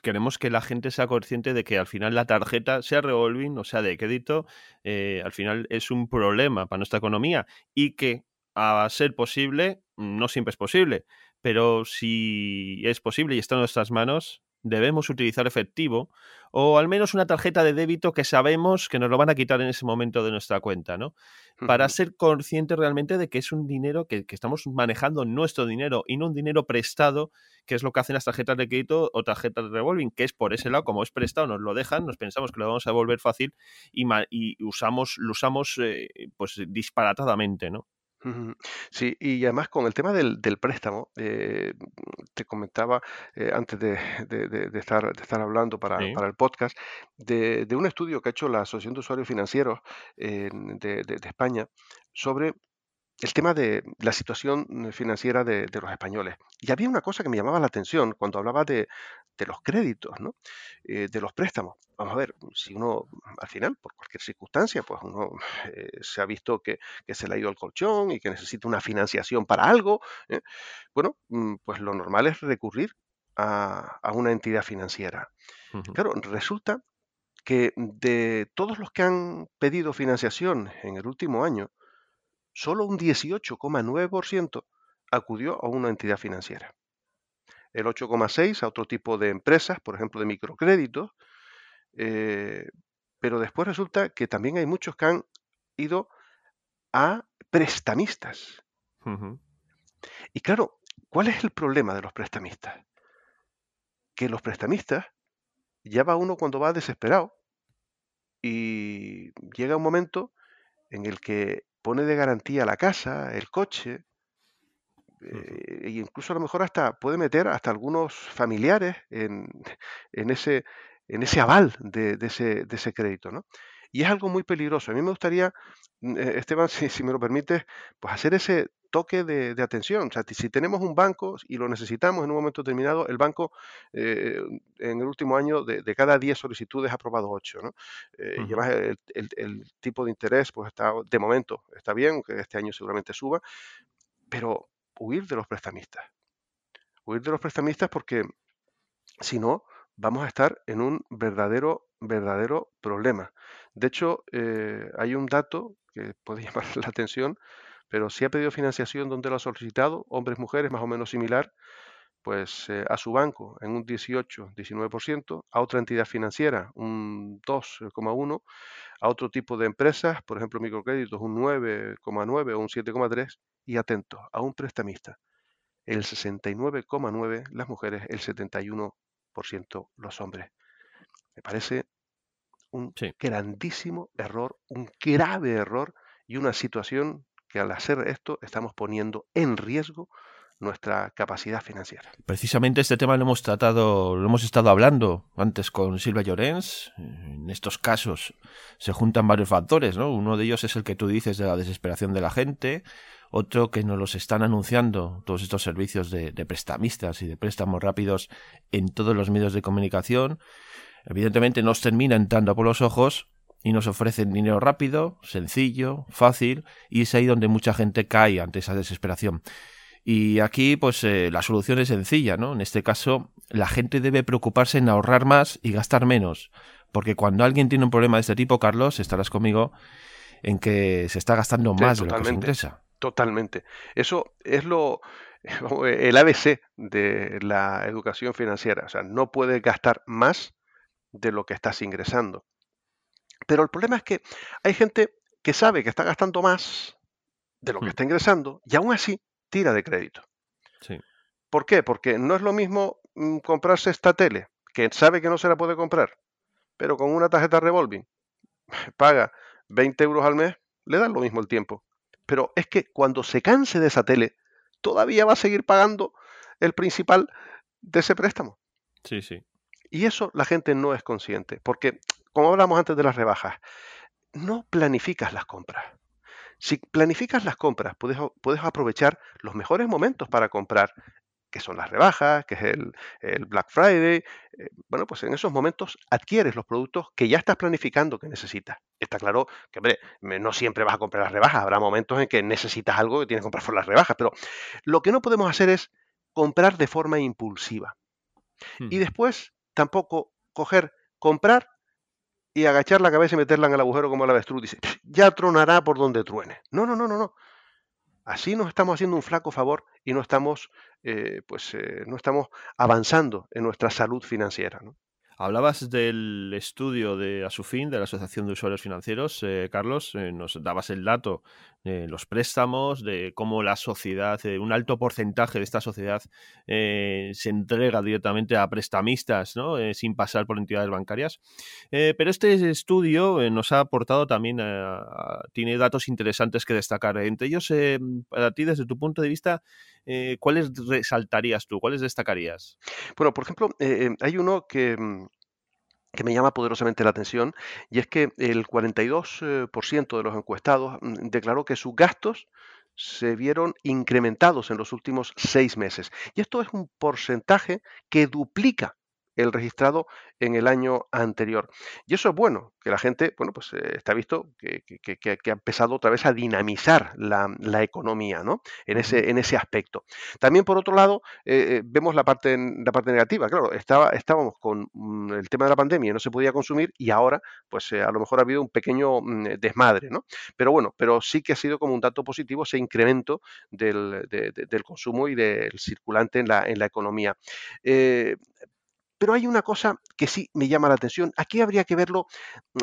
queremos que la gente sea consciente de que al final la tarjeta, sea revolving o sea de crédito, eh, al final es un problema para nuestra economía y que a ser posible, no siempre es posible, pero si es posible y está en nuestras manos, debemos utilizar efectivo o al menos una tarjeta de débito que sabemos que nos lo van a quitar en ese momento de nuestra cuenta, ¿no? para ser conscientes realmente de que es un dinero que, que estamos manejando nuestro dinero y no un dinero prestado, que es lo que hacen las tarjetas de crédito o tarjetas de revolving, que es por ese lado, como es prestado, nos lo dejan, nos pensamos que lo vamos a devolver fácil y, y usamos, lo usamos eh, pues disparatadamente, ¿no? Sí, y además con el tema del, del préstamo, eh, te comentaba eh, antes de, de- de- de estar, de estar hablando para, Sí. para el podcast, de, un estudio que ha hecho la Asociación de Usuarios Financieros eh, de España sobre el tema de la situación mm, financiera de, de los españoles. Y había una cosa que me llamaba la atención cuando hablaba de, de los créditos, ¿no? Eh, de los préstamos. Vamos a ver, si uno al final, por cualquier circunstancia, pues uno eh, se ha visto que, que se le ha ido el colchón y que necesita una financiación para algo, ¿eh? bueno, mm, pues lo normal es recurrir a, a una entidad financiera. Claro, resulta que de todos los que han pedido financiación en el último año, solo un 18,9% acudió a una entidad financiera. El 8,6% a otro tipo de empresas, por ejemplo, de microcréditos. eh, pero después resulta que también hay muchos que han ido a prestamistas. Y claro, ¿cuál es el problema de los prestamistas? Que los prestamistas ya va uno cuando va desesperado y llega un momento en el que pone de garantía la casa, el coche, Ujú. eh, e incluso a lo mejor hasta puede meter hasta algunos familiares en, en ese, en ese aval de, de ese, de ese crédito, ¿no? Y es algo muy peligroso. A mí me gustaría, mm, eh, Esteban, (laughs) si, si me lo permites, pues hacer ese toque de, de atención. O sea, si tenemos un banco y lo necesitamos en un momento determinado, el banco eh, en el último año de, de cada 10 solicitudes ha aprobado 8, ¿no? Eh, y además el, el- el tipo de interés, pues está, de momento está bien, aunque este año seguramente suba, pero huir de los prestamistas. Huir de los prestamistas porque si no, vamos a estar en un verdadero, verdadero problema. De hecho, eh, hay un dato que puede (laughs) llamar la atención, pero si ha pedido financiación donde lo ha solicitado, hombres, mujeres, más o menos similar, pues eh, a su banco en un 18-19%, a otra entidad financiera un 2,1%, a otro tipo de empresas, por ejemplo microcréditos, un 9,9 o un 7,3%, y atentos, a un prestamista, el 69,9% las mujeres, el 71% los hombres. Me parece un Sí. grandísimo error, un grave error y una situación que al hacer esto estamos poniendo en riesgo nuestra capacidad financiera. Precisamente este tema lo hemos tratado, lo hemos estado hablando antes con Silvia Llorens. En estos casos se juntan varios factores, ¿no? Uno de ellos es el que tú dices de la desesperación de la gente, otro que nos los están anunciando todos estos servicios de, de prestamistas y de préstamos rápidos en todos los medios de comunicación. Evidentemente nos termina entrando por los ojos y nos ofrecen dinero rápido, sencillo, fácil, y es ahí donde mucha gente cae ante esa desesperación. Y aquí, pues, eh, la solución es sencilla, ¿no? En este caso, la gente debe preocuparse en ahorrar más y gastar menos. Porque cuando alguien tiene un problema de este tipo, Carlos, estarás conmigo, en que se está gastando más de lo que se ingresa. Totalmente. Eso es lo (laughs) el ABC de la educación financiera. O sea, no puedes gastar más de lo que estás ingresando. Pero el problema es que hay gente que sabe que está gastando más de lo que hmm. está ingresando y aún así tira de crédito. Sí. ¿Por qué? Porque no es lo mismo mm, comprarse esta tele, que sabe que no se la puede comprar, pero con una tarjeta revolving (laughs) paga 20 euros al mes, le da lo mismo el tiempo. Pero es que cuando se canse de esa tele, todavía va a seguir pagando el principal de ese préstamo. Sí, sí. Y eso la gente no es consciente, porque como hablamos antes de las rebajas, no planificas las compras. Si planificas las compras, puedes, puedes aprovechar los mejores momentos para comprar, que son las rebajas, que es el, Black Friday. Eh, bueno, pues en esos momentos adquieres los productos que ya estás planificando que necesitas. Está claro que, hombre, no siempre vas a comprar las rebajas. Habrá momentos en que necesitas algo y tienes que comprar por las rebajas. Pero lo que no podemos hacer es comprar de forma impulsiva. Y hmm. después tampoco coger, comprar y agachar la cabeza y meterla en el agujero como la avestruz. Dice, ya tronará por donde truene. No, no, no, no, no. Así nos estamos haciendo un flaco favor y no estamos, eh, pues, eh, no estamos avanzando en nuestra salud financiera. Hablabas del estudio de Asufin, de la Asociación de Usuarios Financieros, eh, Carlos, eh, nos dabas el dato de los préstamos, de cómo la sociedad, eh, un alto porcentaje de esta sociedad se entrega directamente a prestamistas, ¿no? sin pasar por entidades bancarias. pero este estudio nos ha aportado también, tiene datos interesantes que destacar. Entre ellos, para ti, desde tu punto de vista, ¿cuáles resaltarías tú? ¿Cuáles destacarías? Bueno, por ejemplo, hay uno que mm, que me llama poderosamente la atención, y es que el 42% de los encuestados mm, declaró que sus gastos se vieron incrementados en los últimos seis meses. Y esto es un porcentaje que duplica el registrado en el año anterior. Y eso es bueno, que la gente, bueno, pues eh, está visto que, ha empezado otra vez a dinamizar la, economía, ¿no? En ese, en ese aspecto. También, por otro lado, eh, eh, vemos la parte, la parte negativa. Claro, estaba, estábamos con mm, el tema de la pandemia, no se podía consumir y ahora, pues a lo mejor ha habido un pequeño mm, desmadre, ¿no? Pero bueno, pero sí que ha sido como un dato positivo ese incremento del, del consumo y del circulante en la, en la economía. Pero hay una cosa que sí me llama la atención. Aquí habría que verlo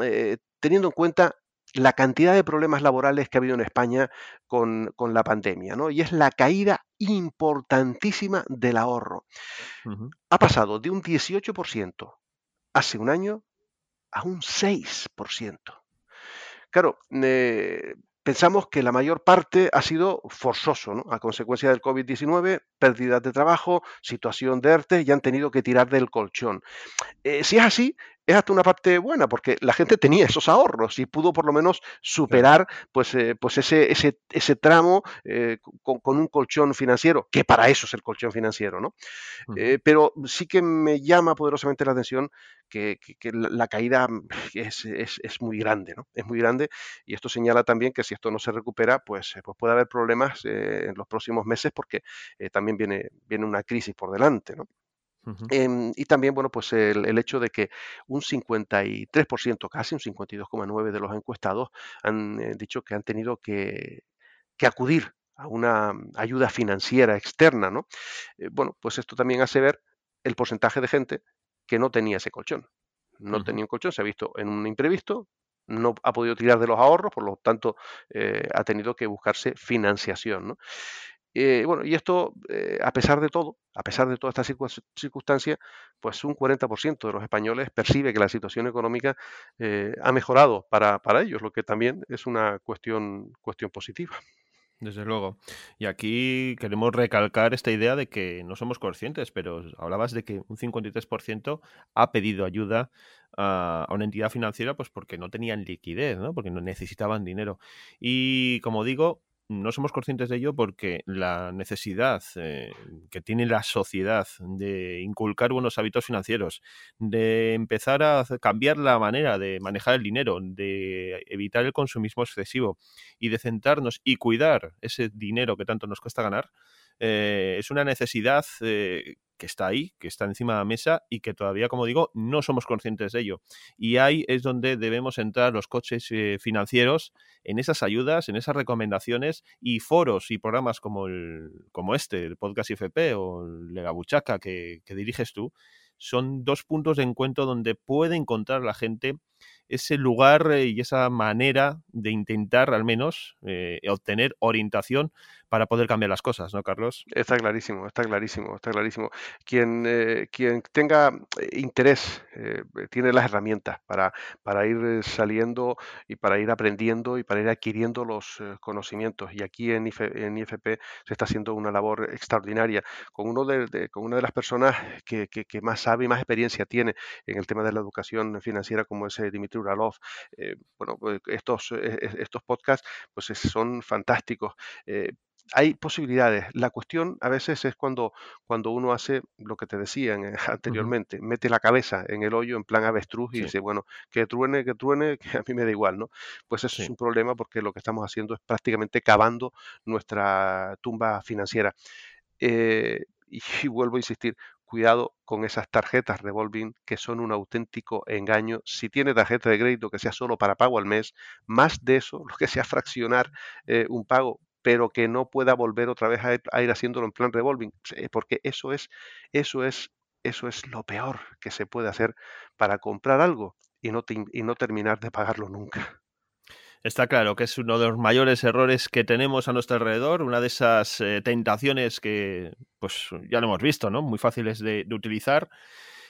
eh, teniendo en cuenta la cantidad de problemas laborales que ha habido en España con, la pandemia, ¿no? Y es la caída importantísima del ahorro. Ha pasado de un 18% hace un año a un 6%. Claro, eh, pensamos que la mayor parte ha sido forzoso, ¿no? A consecuencia del COVID-19, pérdidas de trabajo, situación de ERTE y han tenido que tirar del colchón. Eh, si es así, es hasta una parte buena, porque la gente tenía esos ahorros y pudo por lo menos superar pues, eh, pues ese, ese, ese tramo eh, con, un colchón financiero, que para eso es el colchón financiero, ¿no? Eh, pero sí que me llama poderosamente la atención que, la caída es, es, muy grande, ¿no? Es muy grande y esto señala también que si esto no se recupera, pues, pues puede haber problemas en los próximos meses porque también viene, viene una crisis por delante, ¿no? Em, y también, bueno, pues el, hecho de que un 53%, casi un 52,9% de los encuestados han eh, dicho que han tenido que, acudir a una ayuda financiera externa, ¿no? Eh, bueno, pues esto también hace ver el porcentaje de gente que no tenía ese colchón. No tenía un colchón, se ha visto en un imprevisto, no ha podido tirar de los ahorros, por lo tanto eh, ha tenido que buscarse financiación. ¿no? Eh, bueno, y esto, eh, a pesar de todo, a pesar de toda esta circunstancia, pues un 40% de los españoles percibe que la situación económica eh, ha mejorado para, para, ellos, lo que también es una cuestión, cuestión positiva. Desde luego. Y aquí queremos recalcar esta idea de que no somos conscientes, pero hablabas de que un 53% ha pedido ayuda a, una entidad financiera pues porque no tenían liquidez, ¿no? porque no necesitaban dinero. Y como digo, no somos conscientes de ello porque la necesidad eh, que tiene la sociedad de inculcar buenos hábitos financieros, de empezar a cambiar la manera de manejar el dinero, de evitar el consumismo excesivo y de centrarnos y cuidar ese dinero que tanto nos cuesta ganar, eh, es una necesidad eh, que está ahí, que está encima de la mesa y que todavía, como digo, no somos conscientes de ello. Y ahí es donde debemos entrar los coches eh, financieros en esas ayudas, en esas recomendaciones y foros y programas como, el, como este, el Podcast IFP o la Buchaca que, que diriges tú, son dos puntos de encuentro donde puede encontrar la gente ese lugar y esa manera de intentar al menos obtener orientación para poder cambiar las cosas, ¿no, Carlos? Está clarísimo, está clarísimo, está clarísimo. Quien, eh, quien tenga eh, interés eh, tiene las herramientas para, para ir saliendo y para ir aprendiendo y para ir adquiriendo los conocimientos. Y aquí en, en, IFP se está haciendo una labor extraordinaria con, uno de, con una de las personas que, que, más sabe y más experiencia tiene en el tema de la educación financiera, como es Dimitri Uralov. bueno, pues, estos, estos podcasts pues son fantásticos hay posibilidades. La cuestión a veces es cuando, cuando uno hace lo que te decían eh, (laughs) anteriormente, mete la cabeza en el hoyo en plan avestruz y dice, bueno, que truene, que truene, (laughs) que a mí me da igual, ¿no? Pues eso es un problema porque lo que estamos haciendo es prácticamente cavando nuestra tumba financiera. Eh, (laughs) y, vuelvo a insistir, cuidado con esas tarjetas revolving que son un auténtico engaño. Si tiene tarjeta de crédito que sea solo para pago al mes, más de eso, lo que sea fraccionar eh, un pago, pero que no pueda volver otra vez a ir, haciéndolo en plan revolving, eh, porque eso es, eso es, eso es lo peor que se puede hacer para comprar algo y no, y no terminar de pagarlo nunca. Está claro que es uno de los mayores errores que tenemos a nuestro alrededor, una de esas eh, tentaciones que, pues ya lo hemos visto, ¿no? Muy fáciles de, de, utilizar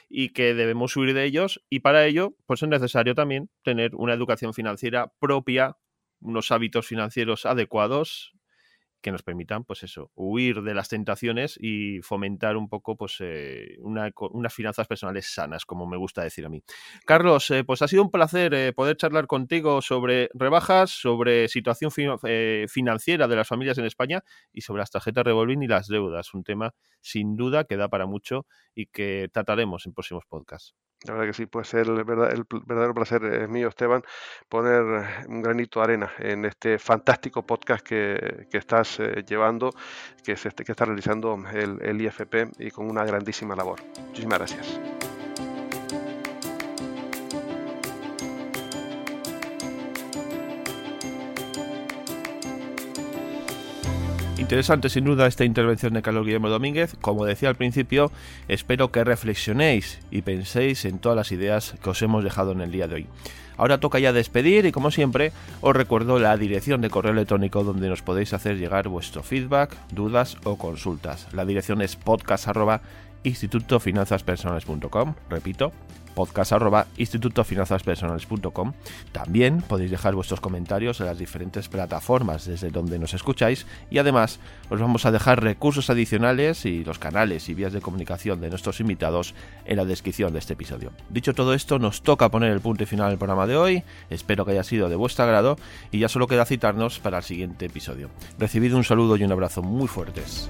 y que debemos huir de ellos. Y para ello, pues es necesario también tener una educación financiera propia, unos hábitos financieros adecuados que nos permitan, pues eso, huir de las tentaciones y fomentar un poco, pues, eh, unas finanzas personales sanas, como me gusta decir a mí. Carlos, eh, pues ha sido un placer eh, poder charlar contigo sobre rebajas, sobre situación financiera de las familias en España y sobre las tarjetas revolving y las deudas, un tema sin duda que da para mucho y que trataremos en próximos podcasts. La verdad que sí, puede ser el, verdadero placer es mío, Esteban, poner un granito de arena en este fantástico podcast que, estás eh, llevando, que, se, que está realizando el, el IFP y con una grandísima labor. Muchísimas gracias. Interesante sin duda esta intervención de Carlos Guillermo Domínguez. Como decía al principio, espero que reflexionéis y penséis en todas las ideas que os hemos dejado en el día de hoy. Ahora toca ya despedir y como siempre os recuerdo la dirección de correo electrónico donde nos podéis hacer llegar vuestro feedback, dudas o consultas. La dirección es podcast repito, podcast arroba institutofinanzaspersonales.com. También podéis dejar vuestros comentarios en las diferentes plataformas desde donde nos escucháis y además os vamos a dejar recursos adicionales y los canales y vías de comunicación de nuestros invitados en la descripción de este episodio. Dicho todo esto, nos toca poner el punto final al programa de hoy. Espero que haya sido de vuestro agrado y ya solo queda citarnos para el siguiente episodio. Recibid un saludo y un abrazo muy fuertes.